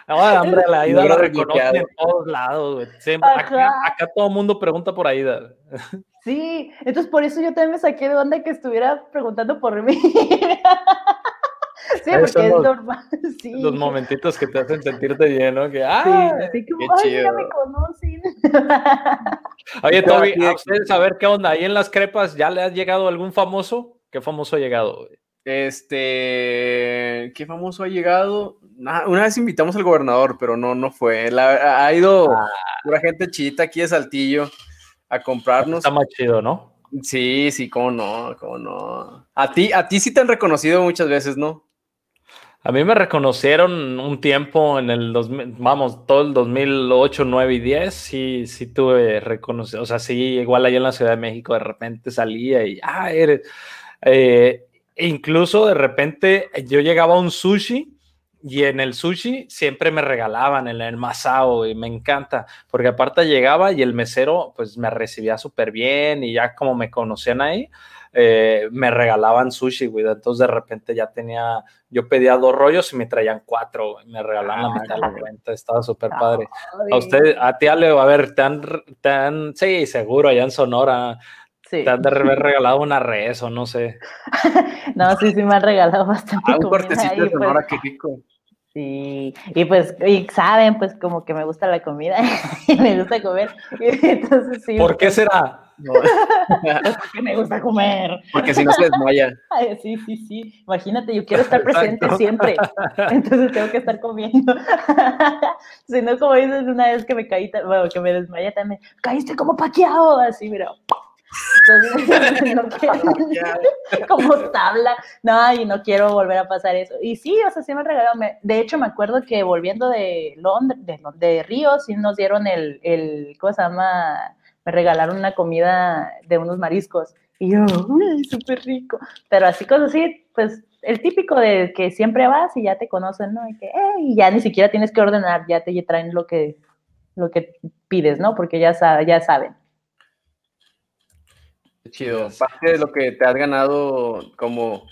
Speaker 2: No, hombre, la Aida la reconocen en todos lados, acá, todo el mundo pregunta por Aida.
Speaker 3: Sí, entonces por eso yo también me saqué de onda que estuviera preguntando por mí. Sí, porque es normal. Sí.
Speaker 2: Los momentitos que te hacen sentirte bien, ¿no? Que, ah,
Speaker 3: sí, como, qué chido. ya me conocen.
Speaker 2: Oye, Toby, a ustedes a ver qué onda. Ahí en las crepas, ¿ya le ha llegado algún famoso? ¿Qué famoso ha llegado?
Speaker 1: Este, ¿qué famoso ha llegado? una vez invitamos al gobernador, pero no, no fue. ha ido una ah. gente chita aquí de Saltillo a comprarnos.
Speaker 2: Está más chido, ¿no?
Speaker 1: Sí, sí, cómo no, cómo no. A ti, a ti sí te han reconocido muchas veces, ¿no?
Speaker 2: A mí me reconocieron un tiempo en el 2000, vamos, todo el 2008, 9 y 10, sí, sí tuve reconocido, o sea, sí, igual allá en la Ciudad de México de repente salía y, ah, eres, eh, incluso de repente yo llegaba a un sushi y en el sushi siempre me regalaban en el masao y me encanta, porque aparte llegaba y el mesero pues me recibía súper bien y ya como me conocían ahí, eh, me regalaban sushi, güey. Entonces de repente ya tenía, yo pedía dos rollos y me traían cuatro, me regalaban la mitad de la cuenta, estaba súper padre. A usted, a ti Ale, a ver, te han, sí, seguro, allá en Sonora, te han de haber regalado una res o no sé.
Speaker 3: no, sí, sí me han regalado bastante.
Speaker 1: Ah, un cortecito de pues. Sonora, qué rico.
Speaker 3: Sí, y pues, y saben, pues como que me gusta la comida y me gusta comer. Entonces, sí,
Speaker 2: ¿Por qué pues, será?
Speaker 3: porque me gusta comer.
Speaker 1: Porque si no se desmaya.
Speaker 3: sí, sí, sí. Imagínate, yo quiero estar presente siempre. Entonces tengo que estar comiendo. si no, como dices, una vez que me caí, bueno, que me desmayé también, caíste como paqueado, así, mira. Entonces, no quiero, como tabla, no, y no quiero volver a pasar eso. Y sí, o sea, sí me regalaron, de hecho me acuerdo que volviendo de Londres, de, de Río, sí nos dieron el, el, ¿cómo se llama? Me regalaron una comida de unos mariscos. Y yo, uy, súper rico. Pero así cosas así, pues el típico de que siempre vas y ya te conocen, ¿no? Y que, y ya ni siquiera tienes que ordenar, ya te traen lo que, lo que pides, ¿no? Porque ya, ya saben
Speaker 1: chido. Parte de lo que te has ganado como,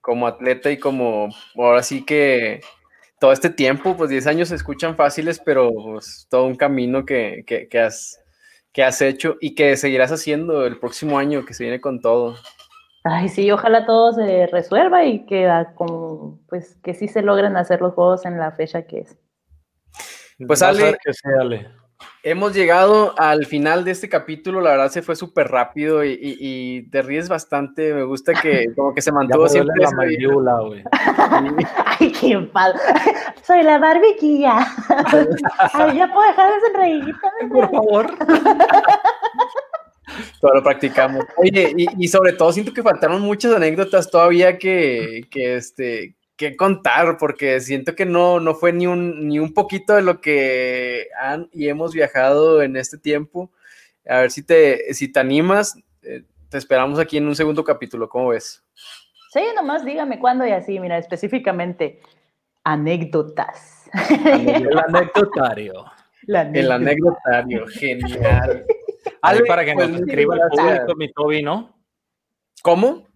Speaker 1: como atleta y como ahora sí que todo este tiempo, pues 10 años se escuchan fáciles, pero pues, todo un camino que, que, has, que has hecho y que seguirás haciendo el próximo año, que se viene con todo.
Speaker 3: Ay, sí, ojalá todo se resuelva y que, como, pues, que sí se logren hacer los juegos en la fecha que es.
Speaker 1: Pues Ale, que Hemos llegado al final de este capítulo, la verdad se fue súper rápido y, te ríes bastante, me gusta que como que se mantuvo siempre. La mayula, güey.
Speaker 3: Ay, qué padre. Soy la barbiquilla. Ay, ya puedo dejar de sonreír.
Speaker 2: Por favor.
Speaker 1: Todo lo practicamos. Oye, y, sobre todo siento que faltaron muchas anécdotas todavía que, que, este, qué contar, porque siento que no, no fue ni un, ni un poquito de lo que han y hemos viajado en este tiempo. A ver si te, si te animas, eh, te esperamos aquí en un segundo capítulo, ¿cómo ves?
Speaker 3: Sí, nomás dígame cuándo y así, mira, específicamente anécdotas.
Speaker 2: El anecdotario.
Speaker 1: El anecdotario, genial.
Speaker 2: Algo para que nos pues, escriba el público, mi Toby, ¿no?
Speaker 1: ¿Cómo?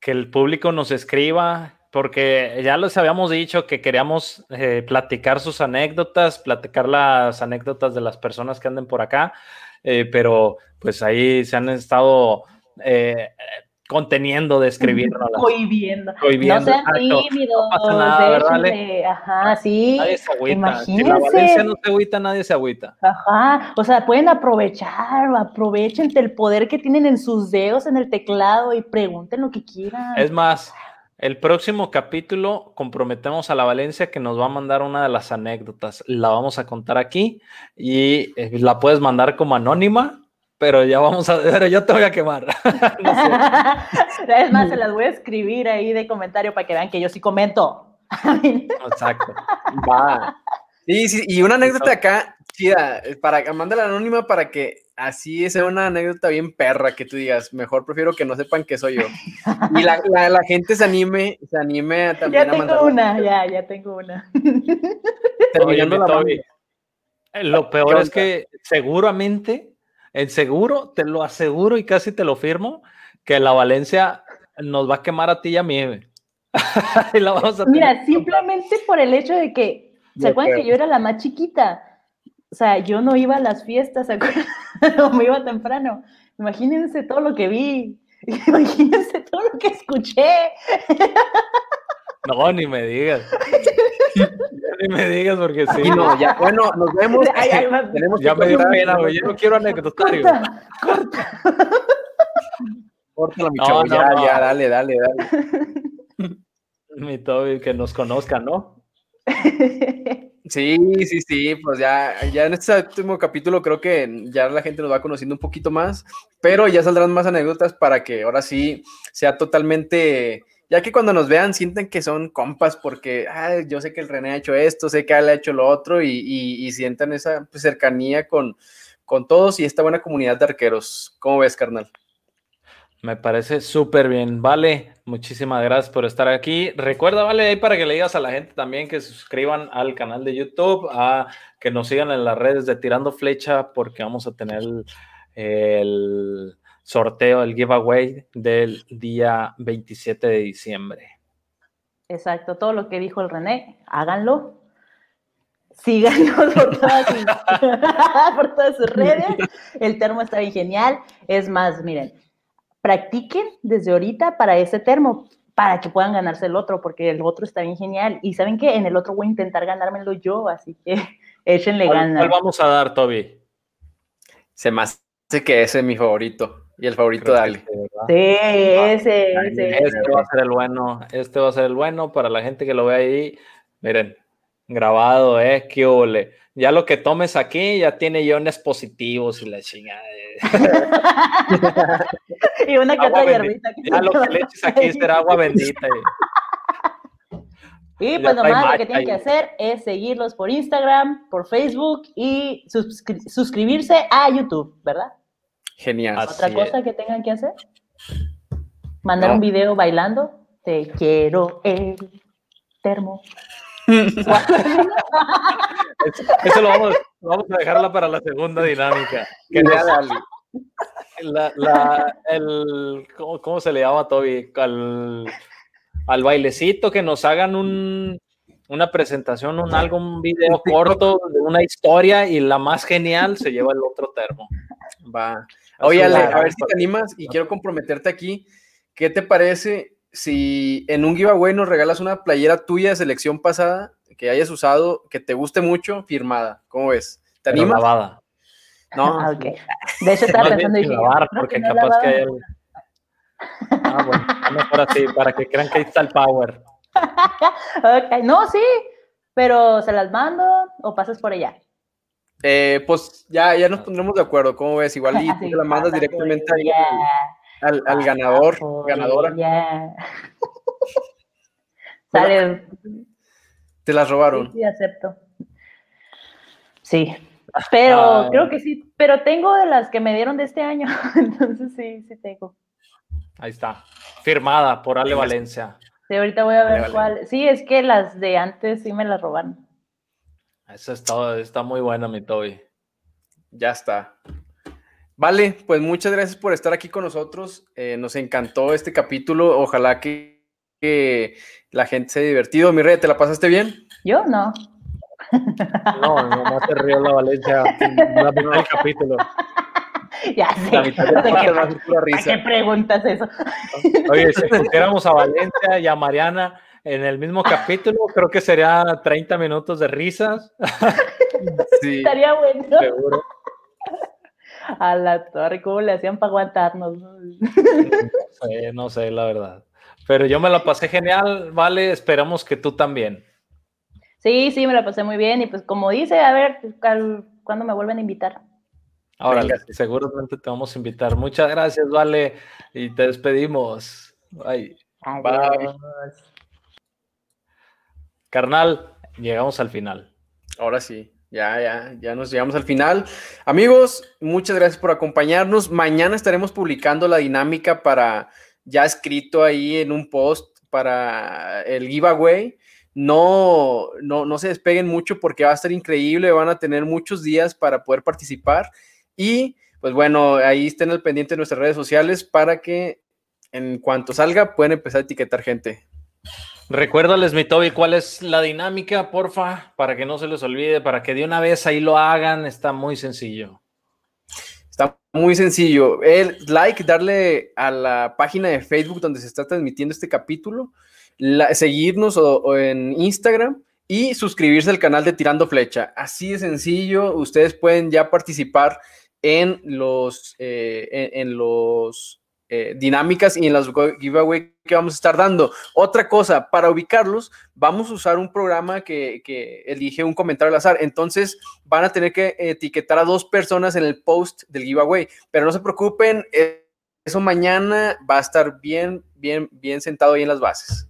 Speaker 2: Que el público nos escriba, porque ya les habíamos dicho que queríamos eh, platicar sus anécdotas, platicar las anécdotas de las personas que anden por acá, eh, pero pues ahí se han estado eh, conteniendo de escribir.
Speaker 3: Cohibiendo. No sean tímidos. No Ajá, sí.
Speaker 2: Nadie se agüita. Imagínense. Si la Valencia no se agüita, nadie se agüita.
Speaker 3: Ajá. O sea, pueden aprovechar, aprovechen el poder que tienen en sus dedos en el teclado y pregunten lo que quieran.
Speaker 2: Es más, el próximo capítulo comprometemos a la Valencia que nos va a mandar una de las anécdotas. La vamos a contar aquí y eh, la puedes mandar como anónima pero ya vamos a ver, yo te voy a quemar.
Speaker 3: es más, se las voy a escribir ahí de comentario para que vean que yo sí comento.
Speaker 2: Exacto.
Speaker 1: Va. Sí, sí, y una anécdota acá, chida, para la anónima para que así sea una anécdota bien perra que tú digas, mejor prefiero que no sepan que soy yo. Y la, la, gente se anime, se anime también
Speaker 3: ya tengo una, ya, ya tengo una.
Speaker 2: Terminando la Lo peor es que seguramente en seguro, te lo aseguro y casi te lo firmo, que la Valencia nos va a quemar a ti y a mí.
Speaker 3: Mira, simplemente por el hecho de que, ¿se acuerdan que yo era la más chiquita? O sea, yo no iba a las fiestas, ¿se acuerdan? no me iba temprano. Imagínense todo lo que vi, imagínense todo lo que escuché.
Speaker 2: No, ni me digas. ni me digas porque sí.
Speaker 1: no, ya, bueno, nos vemos.
Speaker 2: ya me dio pena, güey. Yo no quiero anecdotario.
Speaker 1: Corta, corta. la mi chavo. ya, ya, dale, dale, dale.
Speaker 2: Mi Toby, que nos conozca, ¿no?
Speaker 1: Sí, sí, sí, pues ya, ya en este último capítulo creo que ya la gente nos va conociendo un poquito más, pero ya saldrán más anécdotas para que ahora sí sea totalmente ya que cuando nos vean sienten que son compas porque yo sé que el René ha hecho esto, sé que él ha hecho lo otro y, sientan esa cercanía con, con todos y esta buena comunidad de arqueros. ¿Cómo ves, carnal?
Speaker 2: Me parece súper bien. Vale, muchísimas gracias por estar aquí. Recuerda, vale, ahí para que le digas a la gente también que suscriban al canal de YouTube, a que nos sigan en las redes de Tirando Flecha, porque vamos a tener el sorteo, el giveaway del día 27 de diciembre.
Speaker 3: Exacto, todo lo que dijo el René, háganlo. Síganos por todas, sus, sus redes. El termo está bien genial. Es más, miren, practiquen desde ahorita para ese termo, para que puedan ganarse el otro, porque el otro está bien genial. Y saben que en el otro voy a intentar ganármelo yo, así que échenle ganas.
Speaker 2: ¿Cuál vamos a dar, Toby?
Speaker 1: Se me hace que ese es mi favorito. Y el favorito de Ali.
Speaker 3: Sí, ese, ese.
Speaker 2: Este va a ser el bueno. Este va a ser el bueno para la gente que lo ve ahí. Miren, grabado, ¿eh? Qué ole. Ya lo que tomes aquí ya tiene iones positivos y la chingada.
Speaker 3: y una que otra hierbita.
Speaker 2: Ya lo que le eches aquí será agua bendita.
Speaker 3: Y pues nomás lo que tienen que hacer es seguirlos por Instagram, por Facebook y suscribirse a YouTube, ¿verdad?
Speaker 1: Genial.
Speaker 3: ¿Otra cosa que tengan que hacer? Mandar un video bailando. Te quiero el termo.
Speaker 2: Eso lo vamos, vamos, a dejarla para la segunda dinámica. Que la, la, el, ¿cómo, ¿cómo, se le llama, Toby? Al, al bailecito, que nos hagan un, una presentación, un algo, un video corto de una historia y la más genial se lleva el otro termo.
Speaker 1: Va. Oye, Ale, a ver si te animas y quiero comprometerte aquí. ¿Qué te parece si en un giveaway nos regalas una playera tuya de selección pasada que hayas usado, que te guste mucho, firmada? ¿Cómo ves? ¿Te animas?
Speaker 2: lavada.
Speaker 3: No. Ah, okay. De eso estaba pensando.
Speaker 2: Dije, lavar, porque capaz que hay Ah, bueno, mejor así, para que crean que ahí está el power.
Speaker 3: ok, no, sí, pero ¿se las mando o pasas por allá?
Speaker 1: Eh, pues ya, ya nos pondremos de acuerdo, ¿cómo ves? Igual y te la mandas directamente al, al, ganador, ganadora.
Speaker 3: Sale.
Speaker 1: Te las robaron.
Speaker 3: Sí, acepto. Sí, pero
Speaker 2: Ah.
Speaker 3: creo que sí, pero tengo de las que me dieron de este año, entonces sí, sí tengo.
Speaker 2: Ahí está. Firmada por Ale Valencia.
Speaker 3: Sí, ahorita voy a ver cuál. Sí, es que las de antes sí me las robaron.
Speaker 2: Esa está, está muy buena, mi Toby.
Speaker 1: Ya está. Vale, pues muchas gracias por estar aquí con nosotros. Eh, nos encantó este capítulo. Ojalá que, que la gente se haya divertido. Mi rey, ¿te la pasaste bien?
Speaker 3: Yo no.
Speaker 2: No, no, no te río la Valencia. La mitad del capítulo.
Speaker 3: Ya sé.
Speaker 1: La mitad del
Speaker 3: ¿Para qué-
Speaker 1: podcast va a ser pura
Speaker 3: ¿para qué
Speaker 1: risa.
Speaker 3: preguntas eso?
Speaker 2: Oye, si pusiéramos a Valencia y a Mariana en el mismo capítulo, creo que sería 30 minutos de risas.
Speaker 1: Sí.
Speaker 3: Estaría bueno.
Speaker 2: Seguro.
Speaker 3: A la torre, ¿cómo le hacían para aguantarnos?
Speaker 2: No sé, no sé, la verdad. Pero yo me la pasé genial, vale. Esperamos que tú también.
Speaker 3: Sí, sí, me la pasé muy bien. Y pues como dice, a ver, al- ¿cuándo me vuelven a invitar?
Speaker 2: Ahora, seguramente te vamos a invitar. Muchas gracias, vale. Y te despedimos. Bye.
Speaker 3: Adiós.
Speaker 2: Carnal, llegamos al final.
Speaker 1: Ahora sí, ya, ya, ya nos llegamos al final. Amigos, muchas gracias por acompañarnos. Mañana estaremos publicando la dinámica para ya escrito ahí en un post para el giveaway. No, no, no se despeguen mucho porque va a estar increíble. Van a tener muchos días para poder participar. Y pues bueno, ahí estén al pendiente de nuestras redes sociales para que en cuanto salga pueden empezar a etiquetar gente.
Speaker 2: Recuérdales, mi Toby, cuál es la dinámica, porfa, para que no se les olvide, para que de una vez ahí lo hagan. Está muy sencillo.
Speaker 1: Está muy sencillo. El like, darle a la página de Facebook donde se está transmitiendo este capítulo, la- seguirnos o, en Instagram y suscribirse al canal de Tirando Flecha. Así de sencillo. Ustedes pueden ya participar en los, eh, en los eh, dinámicas y en las giveaway que vamos a estar dando. Otra cosa, para ubicarlos, vamos a usar un programa que, que elige un comentario al azar. Entonces, van a tener que etiquetar a dos personas en el post del giveaway. Pero no se preocupen, eh, eso mañana va a estar bien, bien, bien sentado ahí en las bases.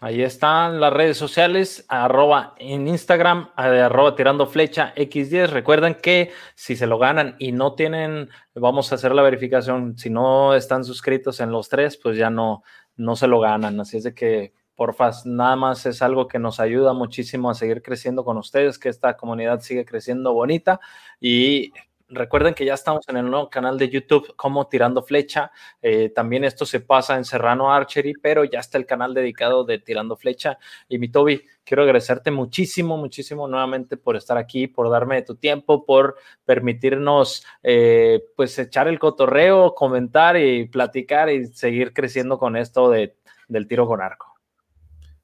Speaker 2: Ahí están las redes sociales, arroba en Instagram, eh, arroba tirando flecha X10. Recuerden que si se lo ganan y no tienen, vamos a hacer la verificación. Si no están suscritos en los tres, pues ya no, no se lo ganan. Así es de que, porfa, nada más es algo que nos ayuda muchísimo a seguir creciendo con ustedes, que esta comunidad sigue creciendo bonita. Y recuerden que ya estamos en el nuevo canal de YouTube como Tirando Flecha. Eh, también esto se pasa en Serrano Archery, pero ya está el canal dedicado de Tirando Flecha. Y mi Toby, quiero agradecerte muchísimo, muchísimo nuevamente por estar aquí, por darme tu tiempo, por permitirnos eh, pues echar el cotorreo, comentar y platicar y seguir creciendo con esto de, del tiro con arco.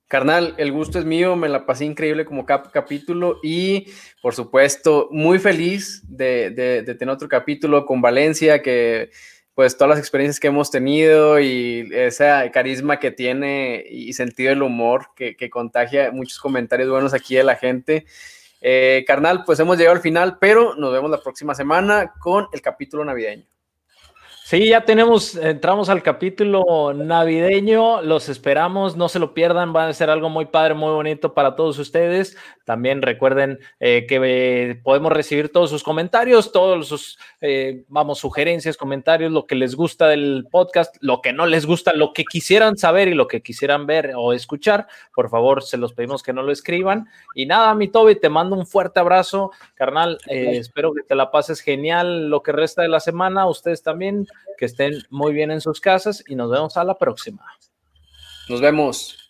Speaker 1: Carnal, el gusto es mío, me la pasé increíble como cap capítulo y por supuesto muy feliz de, de, tener otro capítulo con Valencia, que pues todas las experiencias que hemos tenido y ese carisma que tiene y sentido del humor que, que contagia muchos comentarios buenos aquí de la gente. Eh, carnal, pues hemos llegado al final, pero nos vemos la próxima semana con el capítulo navideño.
Speaker 2: Sí, ya tenemos, entramos al capítulo navideño, los esperamos, no se lo pierdan, va a ser algo muy padre, muy bonito para todos ustedes. También recuerden eh, que eh, podemos recibir todos sus comentarios, todos sus, eh, vamos, sugerencias, comentarios, lo que les gusta del podcast, lo que no les gusta, lo que quisieran saber y lo que quisieran ver o escuchar, por favor, se los pedimos que no lo escriban. Y nada, mi Toby, te mando un fuerte abrazo, carnal, eh, espero que te la pases genial lo que resta de la semana, ustedes también que estén muy bien en sus casas y nos vemos a la próxima.
Speaker 1: Nos vemos.